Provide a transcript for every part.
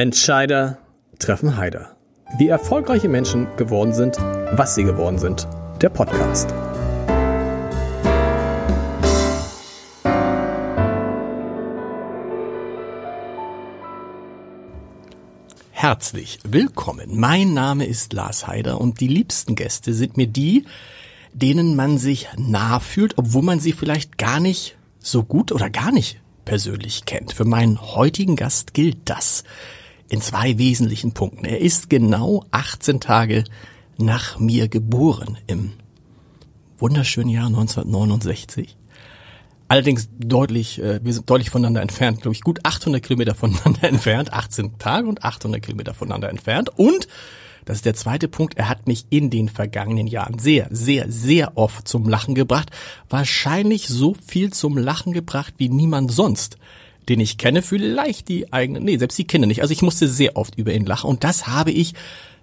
Entscheider treffen Heider. Wie erfolgreiche Menschen geworden sind, was sie geworden sind. Der Podcast. Herzlich willkommen. Mein Name ist Lars Heider und die liebsten Gäste sind mir die, denen man sich nah fühlt, obwohl man sie vielleicht gar nicht so gut oder gar nicht persönlich kennt. Für meinen heutigen Gast gilt das in zwei wesentlichen Punkten. Er ist genau 18 Tage nach mir geboren im wunderschönen Jahr 1969. Allerdings deutlich, äh, wir sind deutlich voneinander entfernt, glaube ich, gut 800 Kilometer voneinander entfernt, 18 Tage und 800 Kilometer voneinander entfernt. Und, das ist der zweite Punkt, er hat mich in den vergangenen Jahren sehr, sehr, sehr oft zum Lachen gebracht. Wahrscheinlich so viel zum Lachen gebracht wie niemand sonst den ich kenne, vielleicht die eigenen, nee, selbst die Kinder nicht. Also ich musste sehr oft über ihn lachen und das habe ich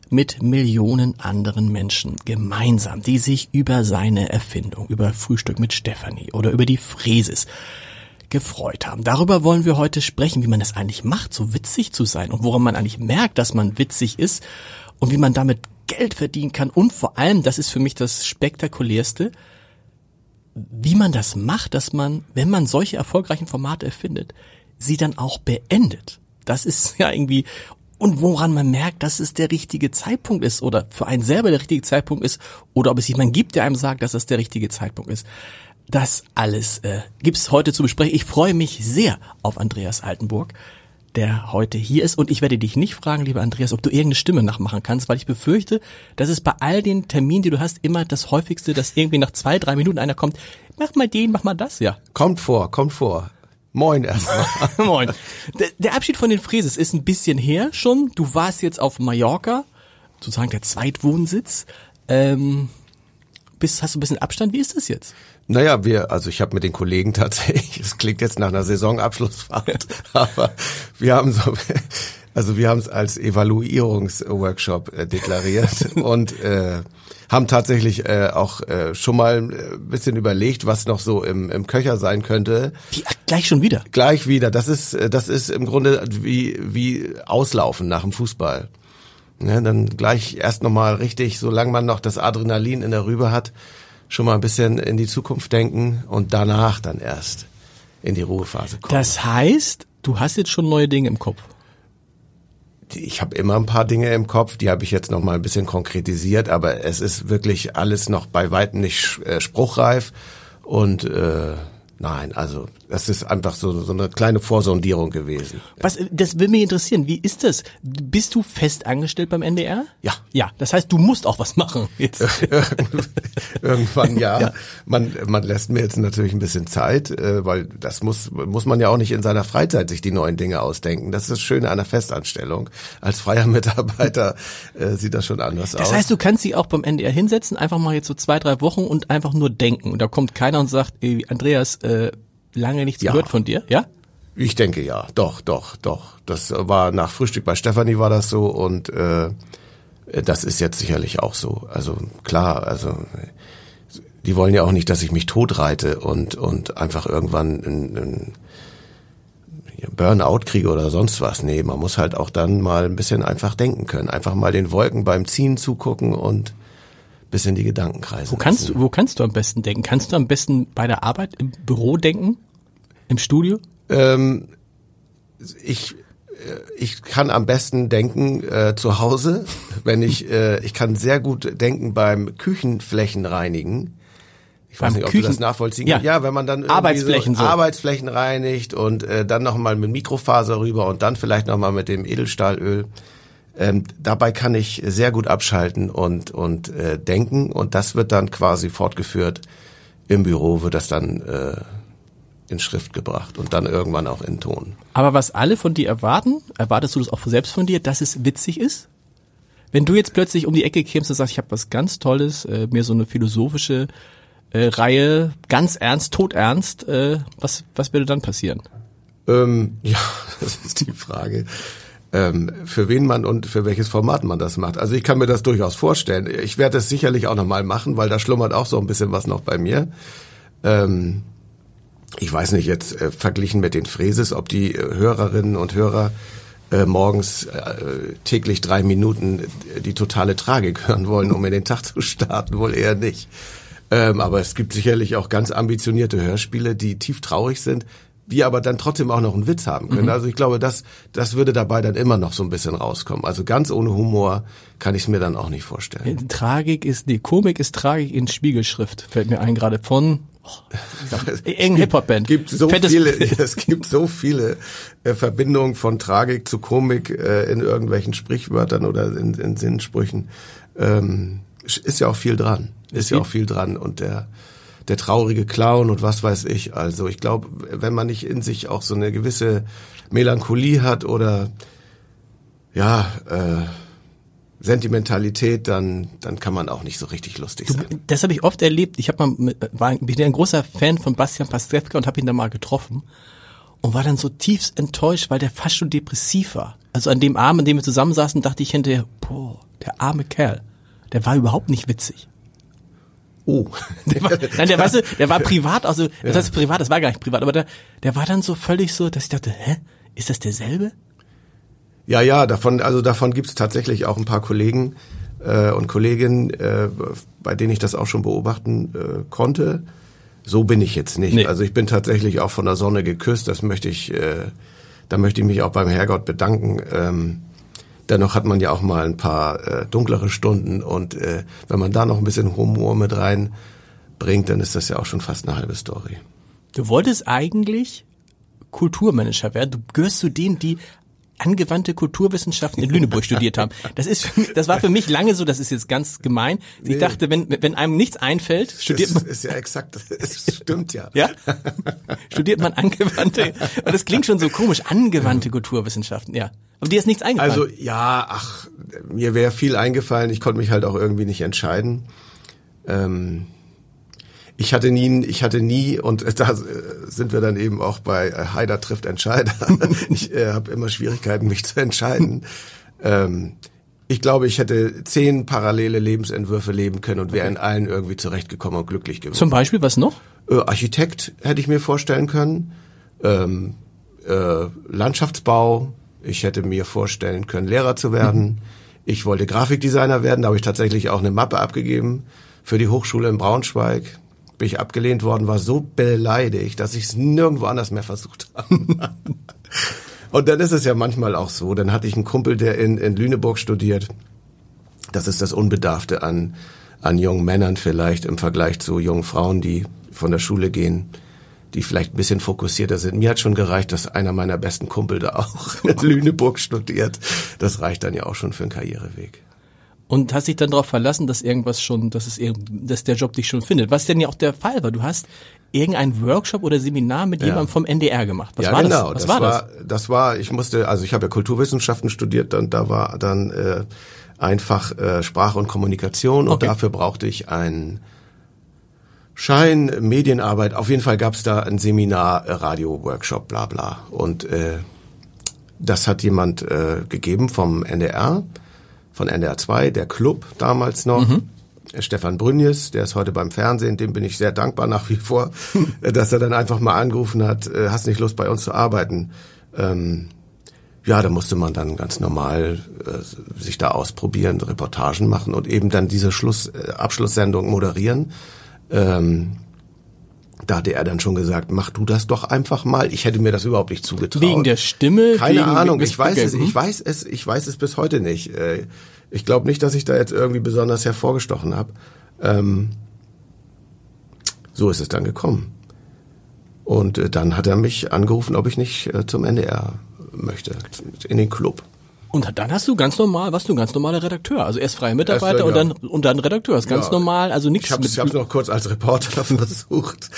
mit Millionen anderen Menschen gemeinsam, die sich über seine Erfindung, über Frühstück mit Stephanie oder über die Fräses gefreut haben. Darüber wollen wir heute sprechen, wie man es eigentlich macht, so witzig zu sein und woran man eigentlich merkt, dass man witzig ist und wie man damit Geld verdienen kann und vor allem, das ist für mich das spektakulärste, wie man das macht, dass man, wenn man solche erfolgreichen Formate erfindet, sie dann auch beendet. Das ist ja irgendwie, und woran man merkt, dass es der richtige Zeitpunkt ist oder für einen selber der richtige Zeitpunkt ist oder ob es jemanden gibt, der einem sagt, dass es der richtige Zeitpunkt ist. Das alles äh, gibt's heute zu besprechen. Ich freue mich sehr auf Andreas Altenburg der heute hier ist. Und ich werde dich nicht fragen, lieber Andreas, ob du irgendeine Stimme nachmachen kannst, weil ich befürchte, dass es bei all den Terminen, die du hast, immer das häufigste, dass irgendwie nach zwei, drei Minuten einer kommt, mach mal den, mach mal das, ja. Kommt vor, kommt vor. Moin erstmal. Moin. Der, der Abschied von den Fräses ist ein bisschen her schon. Du warst jetzt auf Mallorca, sozusagen der Zweitwohnsitz. Ähm, bist, hast du ein bisschen Abstand? Wie ist das jetzt? Naja, wir, also ich habe mit den Kollegen tatsächlich, es klingt jetzt nach einer Saisonabschlussfahrt, aber wir haben so, also wir haben es als Evaluierungsworkshop äh, deklariert und äh, haben tatsächlich äh, auch äh, schon mal ein äh, bisschen überlegt, was noch so im, im Köcher sein könnte. Wie, gleich schon wieder? Gleich wieder. Das ist, äh, das ist im Grunde wie, wie Auslaufen nach dem Fußball. Ja, dann gleich erst nochmal richtig, solange man noch das Adrenalin in der Rübe hat, schon mal ein bisschen in die Zukunft denken und danach dann erst in die Ruhephase kommen. Das heißt, du hast jetzt schon neue Dinge im Kopf. Ich habe immer ein paar Dinge im Kopf, die habe ich jetzt noch mal ein bisschen konkretisiert, aber es ist wirklich alles noch bei weitem nicht äh, spruchreif und äh, Nein, also das ist einfach so, so eine kleine Vorsondierung gewesen. Was, das will mich interessieren. Wie ist das? Bist du fest angestellt beim NDR? Ja. Ja, das heißt, du musst auch was machen jetzt. Irgendwann ja. ja. Man, man lässt mir jetzt natürlich ein bisschen Zeit, äh, weil das muss, muss man ja auch nicht in seiner Freizeit sich die neuen Dinge ausdenken. Das ist das Schöne an der Festanstellung. Als freier Mitarbeiter äh, sieht das schon anders das aus. Das heißt, du kannst dich auch beim NDR hinsetzen, einfach mal jetzt so zwei, drei Wochen und einfach nur denken. Und da kommt keiner und sagt, ey, Andreas, äh, lange nichts ja. gehört von dir, ja? Ich denke ja, doch, doch, doch. Das war nach Frühstück bei Stefanie war das so und äh, das ist jetzt sicherlich auch so. Also klar, also die wollen ja auch nicht, dass ich mich totreite und und einfach irgendwann ein, ein Burnout kriege oder sonst was. Nee, man muss halt auch dann mal ein bisschen einfach denken können. Einfach mal den Wolken beim Ziehen zugucken und bisschen die Gedanken kreisen. Wo kannst du, wo kannst du am besten denken? Kannst du am besten bei der Arbeit im Büro denken? Im Studio? Ähm, ich äh, ich kann am besten denken äh, zu Hause, wenn ich äh, ich kann sehr gut denken beim Küchenflächen reinigen. Ich weiß nicht, ob Küchen du das nachvollziehen kannst. Ja, wenn man dann Arbeitsflächen, so, so. Arbeitsflächen reinigt und äh, dann nochmal mit Mikrofaser rüber und dann vielleicht nochmal mit dem Edelstahlöl. Ähm, dabei kann ich sehr gut abschalten und, und äh, denken und das wird dann quasi fortgeführt. Im Büro wird das dann äh, in Schrift gebracht und dann irgendwann auch in Ton. Aber was alle von dir erwarten, erwartest du das auch selbst von dir, dass es witzig ist? Wenn du jetzt plötzlich um die Ecke kämst und sagst, ich habe was ganz Tolles, äh, mir so eine philosophische äh, Reihe, ganz ernst, todernst, äh, was, was würde dann passieren? Ähm, ja, das ist die Frage ähm, für wen man und für welches Format man das macht. Also ich kann mir das durchaus vorstellen. Ich werde es sicherlich auch nochmal machen, weil da schlummert auch so ein bisschen was noch bei mir. Ähm, ich weiß nicht jetzt äh, verglichen mit den Fräses, ob die äh, Hörerinnen und Hörer äh, morgens äh, täglich drei Minuten die totale Tragik hören wollen, um in den Tag zu starten, wohl eher nicht. Ähm, aber es gibt sicherlich auch ganz ambitionierte Hörspiele, die tief traurig sind, die aber dann trotzdem auch noch einen Witz haben können. Mhm. Also ich glaube, das, das würde dabei dann immer noch so ein bisschen rauskommen. Also ganz ohne Humor kann ich es mir dann auch nicht vorstellen. Tragik ist, nee, Komik ist Tragik in Spiegelschrift, fällt mir ein, gerade von Eng Hip-Hop-Band. Gibt so viele, es gibt so viele äh, Verbindungen von Tragik zu Komik äh, in irgendwelchen Sprichwörtern oder in, in Sinnsprüchen. Ähm, ist ja auch viel dran. Ist, ist ja auch viel dran. Und der, der traurige Clown und was weiß ich. Also ich glaube, wenn man nicht in sich auch so eine gewisse Melancholie hat oder ja, äh, Sentimentalität, dann, dann kann man auch nicht so richtig lustig sein. Du, das habe ich oft erlebt. Ich hab mal mit, war, bin ein großer Fan von Bastian Pastewka und habe ihn da mal getroffen und war dann so tiefst enttäuscht, weil der fast schon depressiv war. Also an dem Abend, an dem wir zusammensaßen, dachte ich hinterher, boah, der arme Kerl, der war überhaupt nicht witzig. Oh. Der war, nein, der, weißt du, der war privat, also, das heißt privat, das war gar nicht privat, aber der, der war dann so völlig so, dass ich dachte, hä, ist das derselbe? Ja, ja, davon, also davon gibt's tatsächlich auch ein paar Kollegen äh, und Kolleginnen, äh, bei denen ich das auch schon beobachten äh, konnte. So bin ich jetzt nicht. Nee. Also ich bin tatsächlich auch von der Sonne geküsst. Das möchte ich, äh, da möchte ich mich auch beim Herrgott bedanken. Ähm, dennoch hat man ja auch mal ein paar äh, dunklere Stunden und äh, wenn man da noch ein bisschen Humor mit reinbringt, dann ist das ja auch schon fast eine halbe Story. Du wolltest eigentlich Kulturmanager werden. Du gehörst zu denen, die angewandte Kulturwissenschaften in Lüneburg studiert haben. Das ist, das war für mich lange so, das ist jetzt ganz gemein. Ich nee. dachte, wenn, wenn einem nichts einfällt, studiert man. Das ist ja exakt, es stimmt ja. Ja? Studiert man angewandte, und das klingt schon so komisch, angewandte Kulturwissenschaften, ja. Aber dir ist nichts eingefallen. Also, ja, ach, mir wäre viel eingefallen, ich konnte mich halt auch irgendwie nicht entscheiden. Ähm, ich hatte nie, ich hatte nie, und da sind wir dann eben auch bei äh, Haider trifft Entscheider. ich äh, habe immer Schwierigkeiten, mich zu entscheiden. Ähm, ich glaube, ich hätte zehn parallele Lebensentwürfe leben können und wäre in allen irgendwie zurechtgekommen und glücklich gewesen. Zum Beispiel, was noch? Äh, Architekt hätte ich mir vorstellen können. Ähm, äh, Landschaftsbau. Ich hätte mir vorstellen können, Lehrer zu werden. Mhm. Ich wollte Grafikdesigner werden, da habe ich tatsächlich auch eine Mappe abgegeben für die Hochschule in Braunschweig bin ich abgelehnt worden, war so beleidigt, dass ich es nirgendwo anders mehr versucht habe. Und dann ist es ja manchmal auch so. Dann hatte ich einen Kumpel, der in, in Lüneburg studiert. Das ist das Unbedarfte an, an jungen Männern vielleicht im Vergleich zu jungen Frauen, die von der Schule gehen, die vielleicht ein bisschen fokussierter sind. Mir hat schon gereicht, dass einer meiner besten Kumpel da auch in Lüneburg studiert. Das reicht dann ja auch schon für einen Karriereweg und hast dich dann darauf verlassen, dass irgendwas schon, dass es dass der Job dich schon findet. Was denn ja auch der Fall war. Du hast irgendein Workshop oder Seminar mit ja. jemandem vom NDR gemacht. Was ja, war genau. das? Was das war, war das? Das war, ich musste, also ich habe ja Kulturwissenschaften studiert und da war dann äh, einfach äh, Sprache und Kommunikation und okay. dafür brauchte ich einen Schein, Medienarbeit. Auf jeden Fall gab es da ein Seminar, äh, Radio-Workshop, bla bla. Und äh, das hat jemand äh, gegeben vom NDR von NDR 2, der Club damals noch. Mhm. Stefan Brünjes, der ist heute beim Fernsehen, dem bin ich sehr dankbar nach wie vor, dass er dann einfach mal angerufen hat, äh, hast nicht Lust bei uns zu arbeiten. Ähm, ja, da musste man dann ganz normal äh, sich da ausprobieren, Reportagen machen und eben dann diese Schluss, äh, Abschlusssendung moderieren. Ähm, da hatte er dann schon gesagt, mach du das doch einfach mal. Ich hätte mir das überhaupt nicht zugetraut. Wegen der Stimme? Keine Ahnung. Ich weiß es, ich weiß es, ich weiß es bis heute nicht. Äh, ich glaube nicht, dass ich da jetzt irgendwie besonders hervorgestochen habe. Ähm, so ist es dann gekommen. Und äh, dann hat er mich angerufen, ob ich nicht äh, zum NDR möchte, in den Club. Und dann hast du ganz normal, warst du ein ganz normaler Redakteur. Also erst freie Mitarbeiter erst, ja. und dann und dann Redakteur. Das ist ganz ja. normal, also nichts. Ich habe es noch kurz als Reporter versucht.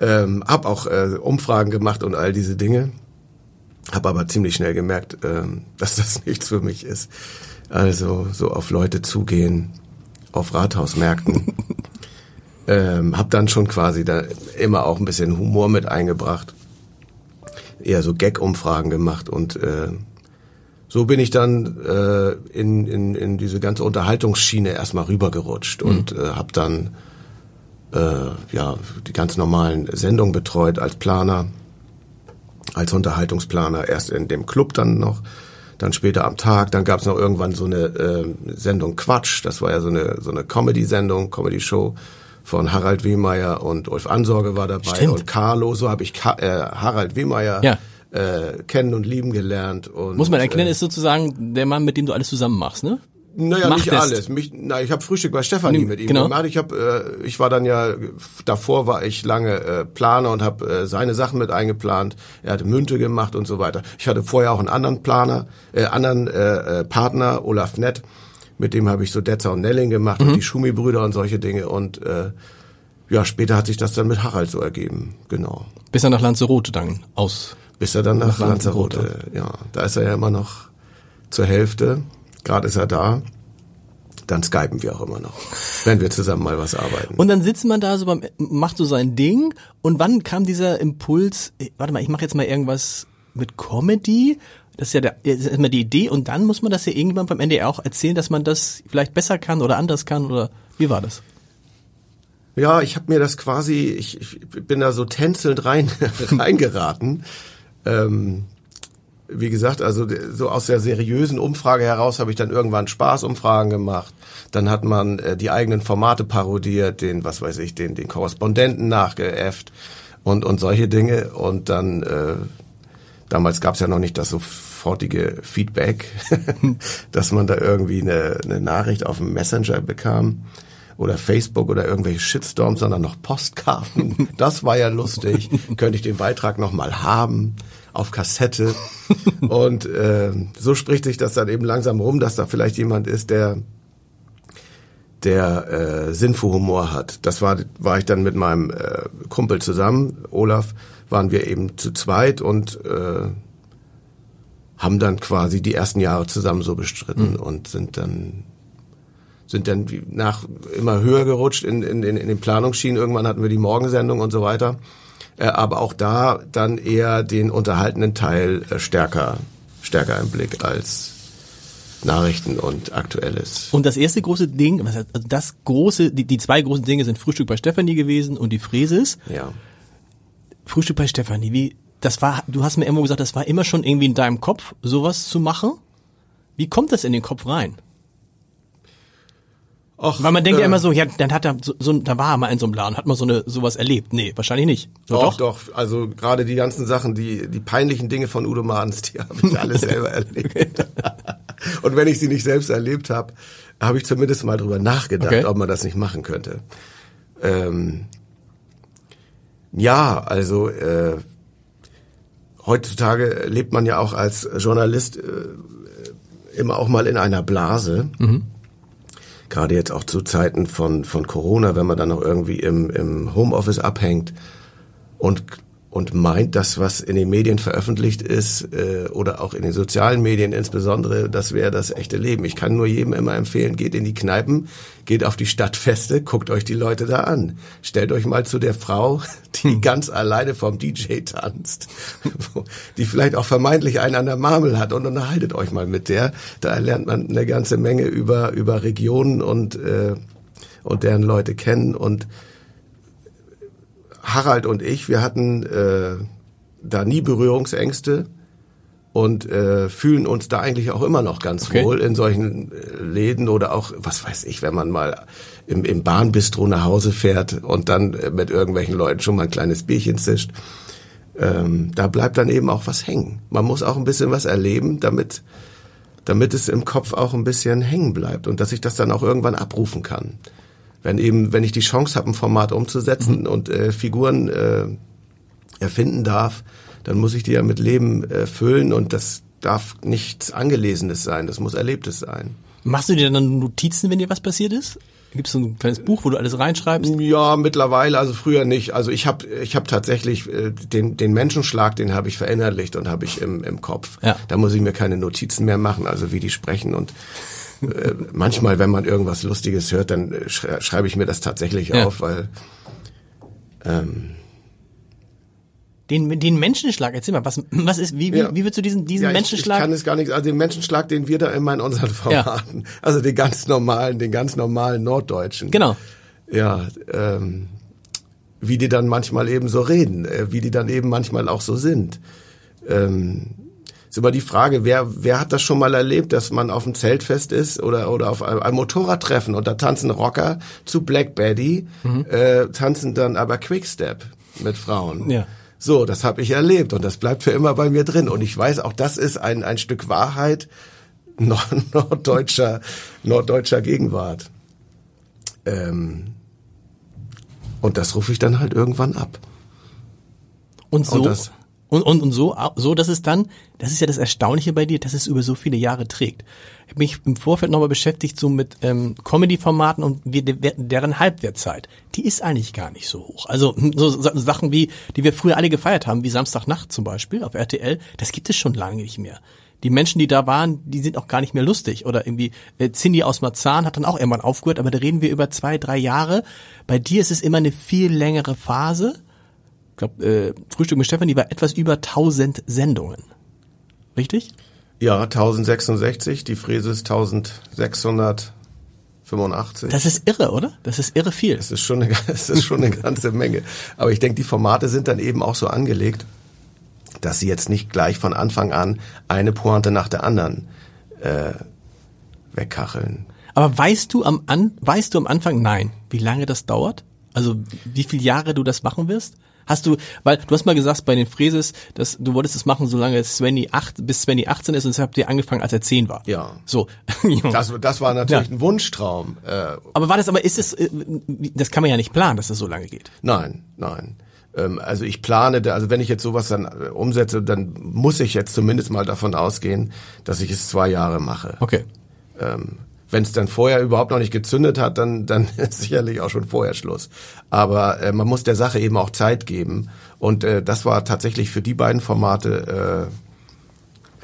Ähm, hab auch äh, Umfragen gemacht und all diese Dinge. Hab aber ziemlich schnell gemerkt, ähm, dass das nichts für mich ist. Also so auf Leute zugehen, auf Rathausmärkten. ähm, hab dann schon quasi da immer auch ein bisschen Humor mit eingebracht. Eher so Gag-Umfragen gemacht und äh, so bin ich dann äh, in, in, in diese ganze Unterhaltungsschiene erstmal rübergerutscht mhm. und äh, habe dann äh, ja die ganz normalen Sendungen betreut als Planer, als Unterhaltungsplaner, erst in dem Club dann noch dann später am Tag, dann gab es noch irgendwann so eine äh, Sendung Quatsch, das war ja so eine so eine Comedy-Sendung, Comedy-Show von Harald Wehmeier und Ulf Ansorge war dabei Stimmt. und Carlo, so habe ich Ka äh, Harald Wehmeier Ja. Äh, kennen und lieben gelernt. Und, Muss man erkennen, äh, ist sozusagen der Mann, mit dem du alles zusammen machst, ne? naja, Macht nicht es. alles. Mich, na, ich habe Frühstück bei Stefanie Nee, mit ihm genau. gemacht. Ich habe, äh, ich war dann ja davor war ich lange äh, Planer und habe äh, seine Sachen mit eingeplant. Er hatte Münte gemacht und so weiter. Ich hatte vorher auch einen anderen Planer, äh, anderen äh, äh, Partner, Olaf Nett. Mit dem habe ich so Detzer und Nelling gemacht Mhm. und die Schumi-Brüder und solche Dinge. Und äh, ja, später hat sich das dann mit Harald so ergeben. Genau. Bis er nach Lanzarote dann aus. Bis er dann nach, Nach Lanzarote. Lanzarote, ja. Da ist er ja immer noch zur Hälfte. Gerade ist er da. Dann skypen wir auch immer noch, wenn wir zusammen mal was arbeiten. Und dann sitzt man da so beim, macht so sein Ding. Und wann kam dieser Impuls, eh, warte mal, ich mache jetzt mal irgendwas mit Comedy? Das ist ja der, ist immer die Idee. Und dann muss man das ja irgendwann beim NDR auch erzählen, dass man das vielleicht besser kann oder anders kann oder wie war das? Ja, ich habe mir das quasi, ich, ich bin da so tänzelnd rein reingeraten. Ähm, wie gesagt, also so aus der seriösen Umfrage heraus habe ich dann irgendwann Spaßumfragen gemacht. Dann hat man äh, die eigenen Formate parodiert, den, was weiß ich, den, den Korrespondenten nachgeäfft und, und solche Dinge. Und dann, äh, damals gab es ja noch nicht das sofortige Feedback, dass man da irgendwie eine, eine Nachricht auf dem Messenger bekam oder Facebook oder irgendwelche Shitstorms, sondern noch Postkarten. Das war ja lustig. Könnte ich den Beitrag noch mal haben auf Kassette. Und äh, so spricht sich das dann eben langsam rum, dass da vielleicht jemand ist, der der äh, Sinn für Humor hat. Das war war ich dann mit meinem äh, Kumpel zusammen, Olaf, waren wir eben zu zweit und äh, haben dann quasi die ersten Jahre zusammen so bestritten und sind dann sind dann nach immer höher gerutscht in, in, in, den Planungsschienen. Irgendwann hatten wir die Morgensendung und so weiter. Äh, aber auch da dann eher den unterhaltenden Teil äh, stärker, stärker im Blick als Nachrichten und Aktuelles. Und das erste große Ding, also das große, die, die zwei großen Dinge sind Frühstück bei Stefanie gewesen und die Fräses. Ja. Frühstück bei Stefanie, wie, das war, du hast mir irgendwo gesagt, das war immer schon irgendwie in deinem Kopf, sowas zu machen. Wie kommt das in den Kopf rein? Och, Weil man denkt ja äh, immer so, ja, dann hat er so, so da war er mal in so einem Laden, hat man so eine sowas erlebt. Nee, wahrscheinlich nicht. So, Doch, doch. Also gerade die ganzen Sachen, die die peinlichen Dinge von Udo Madens, die habe ich alle selber erlebt. Und wenn ich sie nicht selbst erlebt habe, habe ich zumindest mal drüber nachgedacht, Okay. ob man das nicht machen könnte. Ähm, ja, also äh, heutzutage lebt man ja auch als Journalist äh, immer auch mal in einer Blase. Gerade jetzt auch zu Zeiten von, von Corona, wenn man dann noch irgendwie im, im Homeoffice abhängt und, und meint, dass was in den Medien veröffentlicht ist äh, oder auch in den sozialen Medien insbesondere, das wäre das echte Leben. Ich kann nur jedem immer empfehlen, geht in die Kneipen, geht auf die Stadtfeste, guckt euch die Leute da an. Stellt euch mal zu der Frau, die ganz alleine vom DJ tanzt, die vielleicht auch vermeintlich einen an der Marmel hat und unterhaltet euch mal mit der. Da lernt man eine ganze Menge über, über Regionen und, äh, und deren Leute kennen und Harald und ich, wir hatten äh, da nie Berührungsängste und äh, fühlen uns da eigentlich auch immer noch ganz Okay. wohl in solchen äh, Läden oder auch, was weiß ich, wenn man mal im, im Bahnbistro nach Hause fährt und dann äh, mit irgendwelchen Leuten schon mal ein kleines Bierchen zischt. Ähm, da bleibt dann eben auch was hängen. Man muss auch ein bisschen was erleben, damit damit es im Kopf auch ein bisschen hängen bleibt und dass ich das dann auch irgendwann abrufen kann. Wenn eben, wenn ich die Chance habe, ein Format umzusetzen und äh, Figuren äh, erfinden darf, dann muss ich die ja mit Leben äh, füllen und das darf nichts Angelesenes sein, das muss Erlebtes sein. Machst du dir dann Notizen, wenn dir was passiert ist? Gibt es so ein kleines Buch, wo du alles reinschreibst? Ja, mittlerweile, also früher nicht. Also ich habe ich hab tatsächlich äh, den, den Menschenschlag, den habe ich verinnerlicht und habe ich im, im Kopf. Ja. Da muss ich mir keine Notizen mehr machen, also wie die sprechen. Und manchmal, wenn man irgendwas Lustiges hört, dann äh, schrei schreibe ich mir das tatsächlich Ja. auf, weil Den, den Menschenschlag, erzähl mal, was, was ist, wie, wie, Ja. wie würdest du diesen, diesen ja, ich, ich Menschenschlag? kann es gar nicht, also den Menschenschlag, den wir da immer in unseren Formaten, also den ganz normalen, den ganz normalen Norddeutschen. genau. Ja, ähm, wie die dann manchmal eben so reden, äh, wie die dann eben manchmal auch so sind. Ähm, ist immer die Frage, wer, wer hat das schon mal erlebt, dass man auf einem Zeltfest ist oder, oder auf einem, einem Motorradtreffen und da tanzen Rocker zu Black Betty, mhm. äh, tanzen dann aber Quickstep mit Frauen. Ja. So, das habe ich erlebt und das bleibt für immer bei mir drin. Und ich weiß, auch das ist ein, ein Stück Wahrheit nord norddeutscher, norddeutscher Gegenwart. Ähm, und das rufe ich dann halt irgendwann ab. Und so, und, das, und, und, und so, so, dass es dann, das ist ja das Erstaunliche bei dir, dass es über so viele Jahre trägt. Ich habe mich im Vorfeld nochmal beschäftigt so mit ähm, Comedy-Formaten und wie, deren Halbwertzeit. Die ist eigentlich gar nicht so hoch. Also hm, so Sachen wie, die wir früher alle gefeiert haben, wie Samstagnacht zum Beispiel auf RTL, das gibt es schon lange nicht mehr die Menschen, die da waren, die sind auch gar nicht mehr lustig. Oder irgendwie äh, Cindy aus Marzahn hat dann auch irgendwann aufgehört, aber da reden wir über zwei, drei Jahre. Bei dir ist es immer eine viel längere Phase. Ich glaube, äh, Frühstück mit Stefan, die war etwas über 1000 Sendungen. Richtig? Ja, 1066, die Fräse ist 1685. Das ist irre, oder? Das ist irre viel. Das ist schon eine, das ist schon eine ganze Menge. Aber ich denke, die Formate sind dann eben auch so angelegt, dass sie jetzt nicht gleich von Anfang an eine Pointe nach der anderen äh, wegkacheln. Aber weißt du am an, weißt du am Anfang, nein, wie lange das dauert? Also wie viele Jahre du das machen wirst? Hast du, weil du hast mal gesagt bei den Fräses, dass du wolltest es machen, solange Svenny 8 bis Svenny 18 ist und deshalb habt ihr angefangen, als er 10 war. Ja. So. das, das war natürlich ja. ein Wunschtraum. Äh, aber war das, aber ist es, äh, das kann man ja nicht planen, dass das so lange geht. Nein, nein. Ähm, also ich plane, also wenn ich jetzt sowas dann äh, umsetze, dann muss ich jetzt zumindest mal davon ausgehen, dass ich es zwei Jahre mache. Okay. Ähm, wenn es dann vorher überhaupt noch nicht gezündet hat, dann, dann ist sicherlich auch schon vorher Schluss. Aber äh, man muss der Sache eben auch Zeit geben. Und äh, das war tatsächlich für die beiden Formate äh,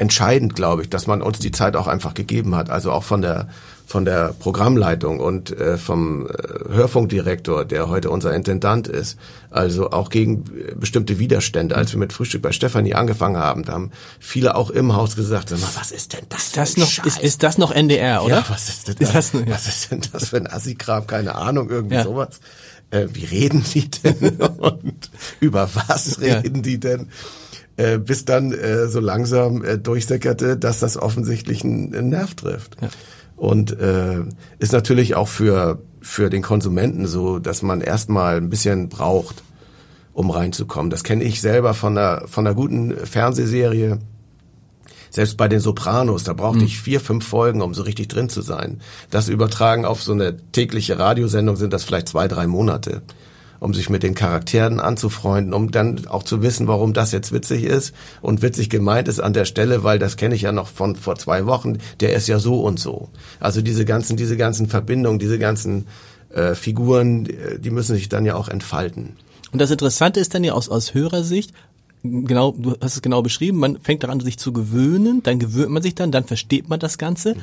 entscheidend, glaube ich, dass man uns die Zeit auch einfach gegeben hat. Also auch von der von der Programmleitung und äh, vom äh, Hörfunkdirektor, der heute unser Intendant ist, also auch gegen äh, bestimmte Widerstände. Als wir mit Frühstück bei Stefanie angefangen haben, da haben viele auch im Haus gesagt, was ist denn das? Ist das noch, ist, ist das noch NDR, oder? Ja, was ist denn das? Ist das. Was ist denn das für ein Assi-Kram? Keine Ahnung, irgendwie ja. sowas. Äh, wie reden die denn? und über was reden ja. die denn? Äh, bis dann äh, so langsam äh, durchsickerte, dass das offensichtlich einen, Nerv trifft. Ja. Und äh, ist natürlich auch für, für den Konsumenten so, dass man erstmal ein bisschen braucht, um reinzukommen. Das kenne ich selber von einer, von einer guten Fernsehserie. Selbst bei den Sopranos, da brauchte mhm. ich vier, fünf Folgen, um so richtig drin zu sein. Das übertragen auf so eine tägliche Radiosendung sind das vielleicht zwei, drei Monate um sich mit den Charakteren anzufreunden, um dann auch zu wissen, warum das jetzt witzig ist und witzig gemeint ist an der Stelle, weil das kenne ich ja noch von vor zwei Wochen, der ist ja so und so. Also diese ganzen, diese ganzen Verbindungen, diese ganzen äh, Figuren, die müssen sich dann ja auch entfalten. Und das Interessante ist dann ja aus, aus Hörersicht, genau, du hast es genau beschrieben, man fängt daran, sich zu gewöhnen, dann gewöhnt man sich dann, dann versteht man das Ganze.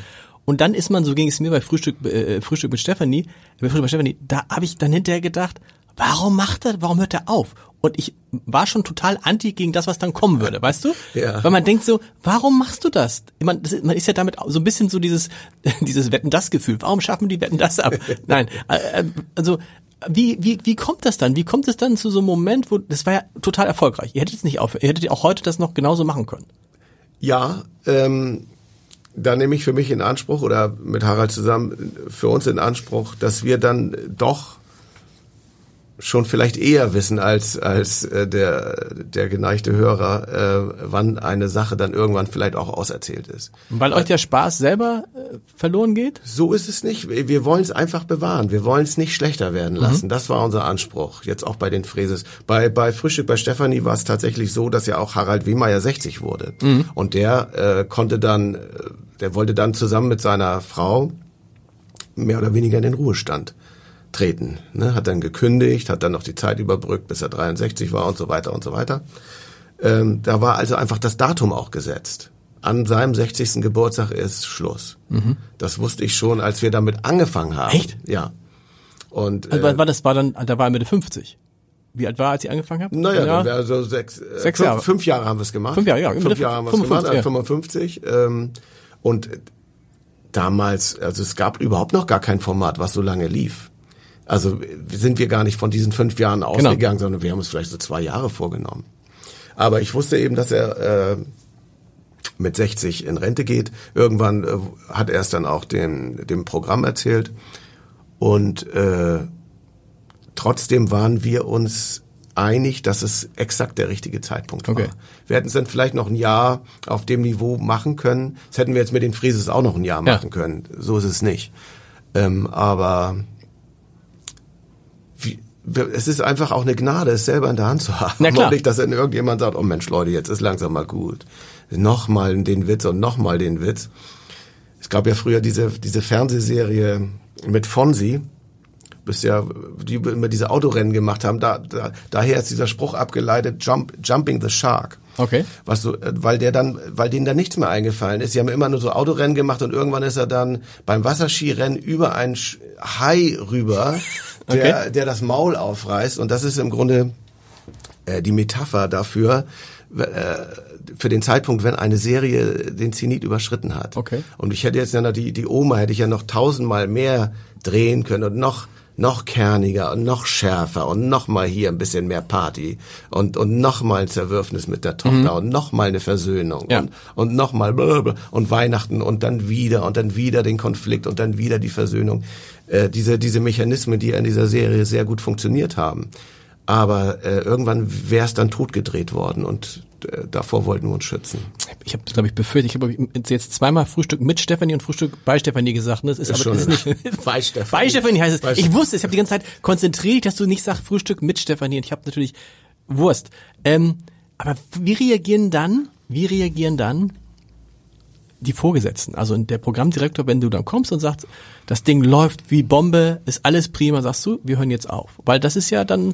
Und dann ist man, so ging es mir bei Frühstück, äh, Frühstück mit Stefanie, bei Frühstück mit Stefanie, da habe ich dann hinterher gedacht, warum macht er, warum hört er auf? Und ich war schon total anti gegen das, was dann kommen würde, weißt du? Ja. Weil man denkt so, warum machst du das? Man, das, man ist ja damit so ein bisschen so dieses, dieses Wetten-das-Gefühl. Warum schaffen die Wetten-das ab? Nein, äh, äh, also wie, wie, wie kommt das dann? Wie kommt es dann zu so einem Moment, wo, das war ja total erfolgreich. Ihr hättet es nicht aufhören, ihr hättet auch heute das noch genauso machen können. Ja, ähm, da nehme ich für mich in Anspruch oder mit Harald zusammen für uns in Anspruch, dass wir dann doch schon vielleicht eher wissen als als äh, der der geneigte Hörer, äh, wann eine Sache dann irgendwann vielleicht auch auserzählt ist. Weil euch der Spaß selber äh, verloren geht? So ist es nicht. Wir wollen es einfach bewahren. Wir wollen es nicht schlechter werden lassen. Mhm. Das war unser Anspruch. Jetzt auch bei den Fräses. Bei bei Frühstück bei Stefanie war es tatsächlich so, dass ja auch Harald Wehmeier 60 wurde mhm. und der äh, konnte dann, äh, der wollte dann zusammen mit seiner Frau mehr oder weniger in den Ruhestand treten. Ne? Hat dann gekündigt, hat dann noch die Zeit überbrückt, bis er 63 war und so weiter und so weiter. Ähm, da war also einfach das Datum auch gesetzt. An seinem 60. Geburtstag ist Schluss. Mhm. Das wusste ich schon, als wir damit angefangen haben. Echt? Ja. Und also, äh, war das war dann, da war er Mitte 50. Wie alt war er, als ihr angefangen habt? Naja, dann wäre so sechs, äh, sechs Jahre. Fünf, Jahre haben wir es gemacht. Fünf Jahre, ja. Fünf Jahre haben wir es gemacht, ja. 55. Ähm, und damals, also es gab überhaupt noch gar kein Format, was so lange lief. Also sind wir gar nicht von diesen fünf Jahren genau. ausgegangen, genau. sondern wir haben uns vielleicht so zwei Jahre vorgenommen. Aber ich wusste eben, dass er äh, mit 60 in Rente geht. Irgendwann äh, hat er es dann auch dem, dem Programm erzählt. Und äh, trotzdem waren wir uns einig, dass es exakt der richtige Zeitpunkt Okay. war. Wir hätten es dann vielleicht noch ein Jahr auf dem Niveau machen können. Das hätten wir jetzt mit den Frieses auch noch ein Jahr Ja. machen können. So ist es nicht. Ähm, aber es ist einfach auch eine Gnade, es selber in der Hand zu haben. Na klar. Und nicht, dass dann irgendjemand sagt, oh Mensch, Leute, jetzt ist langsam mal gut. Nochmal den Witz und nochmal den Witz. Es gab ja früher diese, diese Fernsehserie mit Fonsi, bist ja, die immer diese Autorennen gemacht haben, da, da, daher ist dieser Spruch abgeleitet, Jump, Jumping the Shark. Okay. Was so, äh, weil der dann, weil denen dann nichts mehr eingefallen ist. Sie haben immer nur so Autorennen gemacht und irgendwann ist er dann beim Wasserskirennen über einen Sch- Hai rüber, der, Okay. der das Maul aufreißt. Und das ist im Grunde äh, die Metapher dafür, äh, für den Zeitpunkt, wenn eine Serie den Zenit überschritten hat. Okay. Und ich hätte jetzt ja noch die, die Oma hätte ich ja noch tausendmal mehr drehen können und noch noch kerniger und noch schärfer und noch mal hier ein bisschen mehr Party und und noch mal ein Zerwürfnis mit der Tochter und noch mal eine Versöhnung Ja. und und noch mal und Weihnachten und dann wieder und dann wieder den Konflikt und dann wieder die Versöhnung. Äh, diese diese Mechanismen, die in dieser Serie sehr gut funktioniert haben. Aber äh, irgendwann wäre es dann totgedreht worden und davor wollten wir uns schützen. Ich habe, glaube ich, befürchtet. Ich habe jetzt zweimal Frühstück mit Stefanie und Frühstück bei Stefanie gesagt. ne? Das ist, Ist aber schon das ist nicht. bei Stefanie. Bei Stefanie heißt es. Bei ich wusste, es. ich habe die ganze Zeit konzentriert, dass du nicht sagst Frühstück mit Stefanie. Und ich habe natürlich Wurst. Ähm, aber wie reagieren dann? Wie reagieren dann die Vorgesetzten? Also der Programmdirektor, wenn du dann kommst und sagst, das Ding läuft wie Bombe, ist alles prima, sagst du, wir hören jetzt auf. Weil das ist ja dann,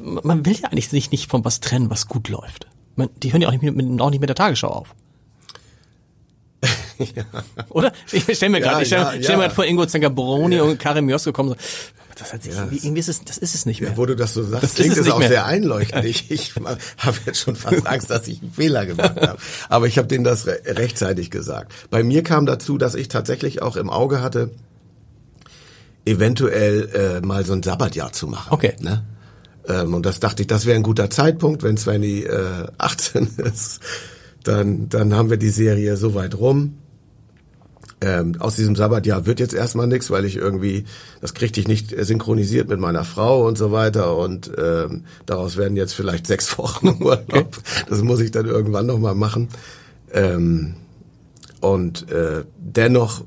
man will ja eigentlich sich nicht von was trennen, was gut läuft. Man, die hören ja auch nicht, mit, auch nicht mit der Tagesschau auf. Oder? Ich stell mir Ja, gerade, ich stell, ja, stell ja. mir gerade vor Ingo Zangabroni und Karim Josko kommen so, das hat sich, irgendwie, irgendwie ist es, das ist es nicht mehr. Ja, wo du das so sagst, Das klingt es auch mehr. sehr einleuchtend. Ich, ich habe jetzt schon fast Angst, dass ich einen Fehler gemacht habe. Aber ich habe denen das re rechtzeitig gesagt. Bei mir kam dazu, dass ich tatsächlich auch im Auge hatte, eventuell äh, mal so ein Sabbatjahr zu machen. Okay. Ne? Ähm, und das dachte ich, das wäre ein guter Zeitpunkt, wenn Svenny äh, 18 ist. Dann, dann haben wir die Serie so weit rum. Ähm, aus diesem Sabbatjahr wird jetzt erstmal nichts, weil ich irgendwie, das kriegte ich nicht synchronisiert mit meiner Frau und so weiter und ähm, daraus werden jetzt vielleicht sechs Wochen Urlaub. Das muss ich dann irgendwann nochmal machen. Ähm, und äh, dennoch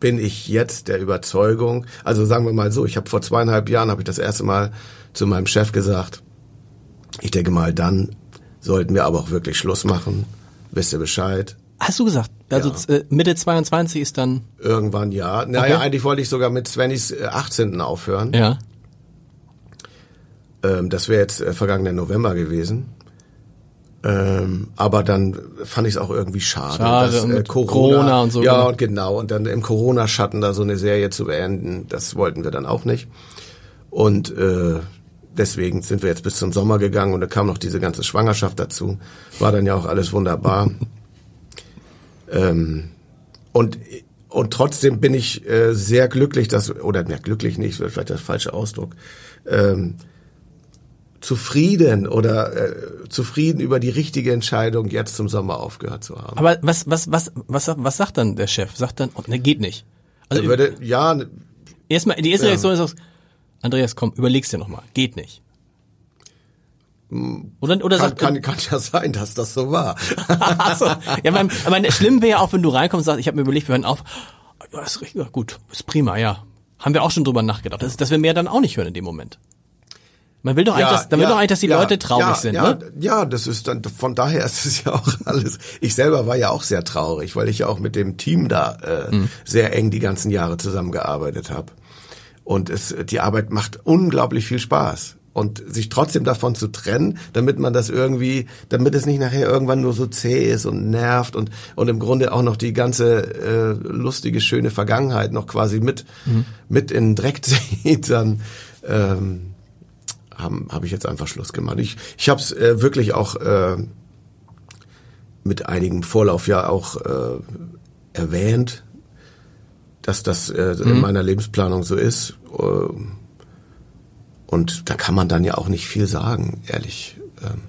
bin ich jetzt der Überzeugung, also sagen wir mal so, ich habe vor zweieinhalb Jahren habe ich das erste Mal zu meinem Chef gesagt, ich denke mal, dann sollten wir aber auch wirklich Schluss machen. Wisst ihr Bescheid? Hast du gesagt? Also äh, Mitte 22 ist dann, Irgendwann ja. Naja, Okay. eigentlich wollte ich sogar mit Svennys äh, 18. aufhören. ja. Ähm, das wäre jetzt äh, vergangenen November gewesen. Ähm, aber dann fand ich es auch irgendwie schade, Schade, dass äh, mit Corona, Corona und so, Ja, genau. und genau. Und dann im Corona-Schatten da so eine Serie zu beenden, das wollten wir dann auch nicht. Und äh, deswegen sind wir jetzt bis zum Sommer gegangen und da kam noch diese ganze Schwangerschaft dazu. War dann ja auch alles wunderbar. ähm, und und trotzdem bin ich äh, sehr glücklich, dass oder ja, glücklich nicht, vielleicht der falsche Ausdruck. Ähm, zufrieden oder äh, zufrieden über die richtige Entscheidung, jetzt zum Sommer aufgehört zu haben. Aber was, was, was, was, was sagt dann der Chef? Sagt dann, oh, ne, geht nicht. Also würde ja erstmal, die erste Ja. Reaktion ist auch, Andreas, komm, überleg's dir nochmal. Geht nicht. Oder, oder kann, sagt kann, kann ja sein, dass das so war. So. Ja, mein, mein, schlimm wäre ja auch, wenn du reinkommst und sagst, ich habe mir überlegt, wir hören auf. Ja, ist richtig, ja, gut, ist prima, ja. Haben wir auch schon drüber nachgedacht. Das, das wir mehr dann auch nicht hören in dem Moment. Man will doch eigentlich, dass, dann will doch eigentlich, dass die ja, Leute traurig ja, sind, ja, ne? Ja, das ist dann, von daher ist es ja auch alles. Ich selber war ja auch sehr traurig, weil ich ja auch mit dem Team da äh, Mhm. sehr eng die ganzen Jahre zusammengearbeitet habe. Und es, die Arbeit macht unglaublich viel Spaß. Und sich trotzdem davon zu trennen, damit man das irgendwie, damit es nicht nachher irgendwann nur so zäh ist und nervt und, und im Grunde auch noch die ganze äh, lustige, schöne Vergangenheit noch quasi mit, Mhm. mit in den Dreck zieht, dann ähm, habe hab ich jetzt einfach Schluss gemacht. Ich, ich habe es äh, wirklich auch äh, mit einigem Vorlauf ja auch äh, erwähnt, dass das äh, in meiner Lebensplanung so ist. Äh, und da kann man dann ja auch nicht viel sagen, ehrlich. Ähm,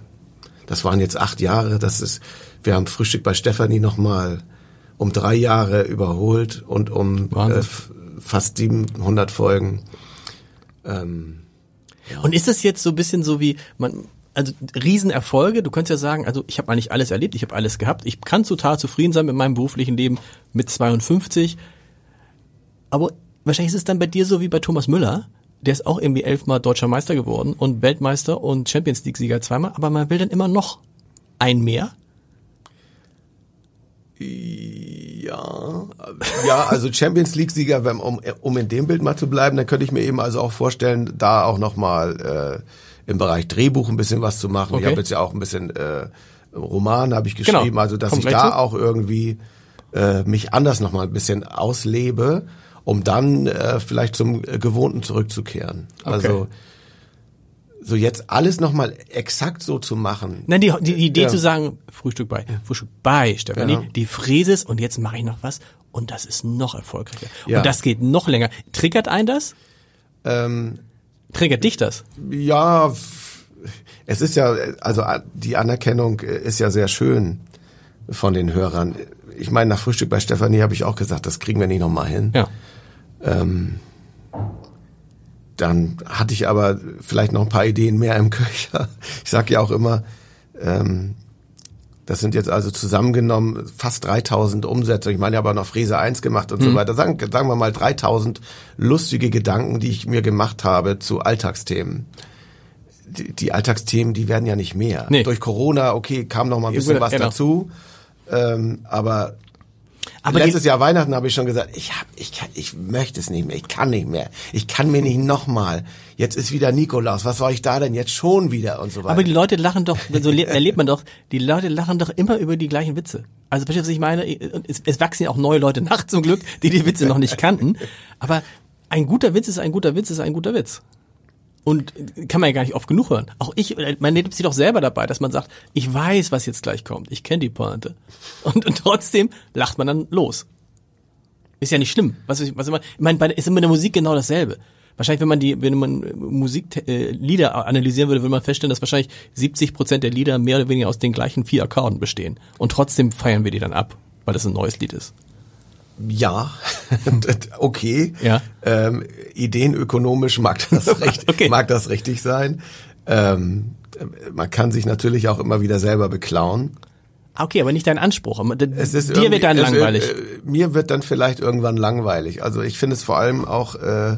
das waren jetzt acht Jahre, das ist, wir haben Frühstück bei Stefanie nochmal um drei Jahre überholt und um äh, fast 700 Folgen. Ähm, ja. Und ist das jetzt so ein bisschen so wie, man, also Riesenerfolge, du könntest ja sagen, also ich habe eigentlich alles erlebt, ich habe alles gehabt, ich kann total zufrieden sein mit meinem beruflichen Leben mit 52, aber wahrscheinlich ist es dann bei dir so wie bei Thomas Müller, der ist auch irgendwie elfmal deutscher Meister geworden und Weltmeister und Champions League Sieger zweimal, aber man will dann immer noch ein mehr. Ja, ja, also Champions League Sieger, um, um in dem Bild mal zu bleiben, dann könnte ich mir eben also auch vorstellen, da auch noch mal äh, im Bereich Drehbuch ein bisschen was zu machen. Okay. Ich habe jetzt ja auch ein bisschen äh, Roman habe ich genau. geschrieben, genau. also dass Kommt ich da zu. auch irgendwie äh, mich anders noch mal ein bisschen auslebe um dann äh, vielleicht zum äh, Gewohnten zurückzukehren. Okay. Also so jetzt alles nochmal exakt so zu machen. Nein, die, die Idee ja. zu sagen, Frühstück bei, Frühstück bei, Stefanie, ja. die Fräses und jetzt mache ich noch was und das ist noch erfolgreicher. Ja. Und das geht noch länger. Triggert ein das? Ähm, Triggert dich das? Ja, es ist ja, also die Anerkennung ist ja sehr schön von den Hörern. Ich meine, nach Frühstück bei Stefanie habe ich auch gesagt, das kriegen wir nicht nochmal hin. Ja. Ähm, dann hatte ich aber vielleicht noch ein paar Ideen mehr im Köcher. Ich sage ja auch immer, ähm, das sind jetzt also zusammengenommen fast 3000 Umsätze. Ich meine, ich habe noch Fräse 1 gemacht und mhm. so weiter. Sagen, sagen wir mal 3000 lustige Gedanken, die ich mir gemacht habe zu Alltagsthemen. Die, die Alltagsthemen, die werden ja nicht mehr. Nee. Durch Corona, okay, kam noch mal ein bisschen was genau. dazu. Ähm, aber aber Letztes Jahr Weihnachten habe ich schon gesagt, ich hab, ich kann, ich möchte es nicht mehr, ich kann nicht mehr, ich kann mir nicht nochmal. Jetzt ist wieder Nikolaus, was soll ich da denn jetzt schon wieder und so weiter. Aber die Leute lachen doch, so erlebt man doch, die Leute lachen doch immer über die gleichen Witze. Also verstehst du, was ich meine? Es, es wachsen ja auch neue Leute nach zum Glück, die die Witze noch nicht kannten. Aber ein guter Witz ist ein guter Witz ist ein guter Witz. Und kann man ja gar nicht oft genug hören. Auch ich, man erlebt sich doch selber dabei, dass man sagt, ich weiß, was jetzt gleich kommt. Ich kenne die Pointe. Und, und trotzdem lacht man dann los. Ist ja nicht schlimm. Was, was immer, ich meine, bei, ist immer in der Musik genau dasselbe. Wahrscheinlich, wenn man die, wenn man Musiklieder äh, analysieren würde, würde man feststellen, dass wahrscheinlich 70 Prozent der Lieder mehr oder weniger aus den gleichen vier Akkorden bestehen. Und trotzdem feiern wir die dann ab, weil das ein neues Lied ist. Ja, okay. Ja. Ähm, ideenökonomisch mag das, recht, okay. mag das richtig sein. Ähm, man kann sich natürlich auch immer wieder selber beklauen. Ah, okay, aber nicht dein Anspruch. Ist Dir wird dann langweilig. Wird, äh, mir wird dann vielleicht irgendwann langweilig. Also ich finde es vor allem auch äh,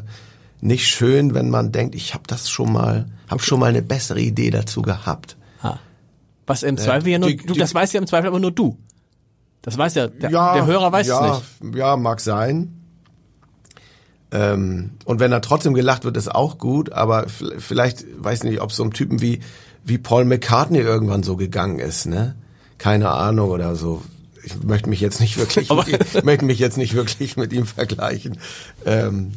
nicht schön, wenn man denkt, ich habe das schon mal, habe schon mal eine bessere Idee dazu gehabt. Ha. Was im Zweifel ja nur, die, du, das weißt ja im Zweifel aber nur du. Das weiß ja, der, ja, der Hörer weiß ja, es nicht. Ja, mag sein. Ähm, und wenn er trotzdem gelacht wird, ist auch gut, aber vielleicht, weiß nicht, ob so ein Typen wie, wie Paul McCartney irgendwann so gegangen ist, ne? Keine Ahnung oder so. Ich möchte mich jetzt nicht wirklich, mit ihm, möchte mich jetzt nicht wirklich mit ihm vergleichen. Ähm,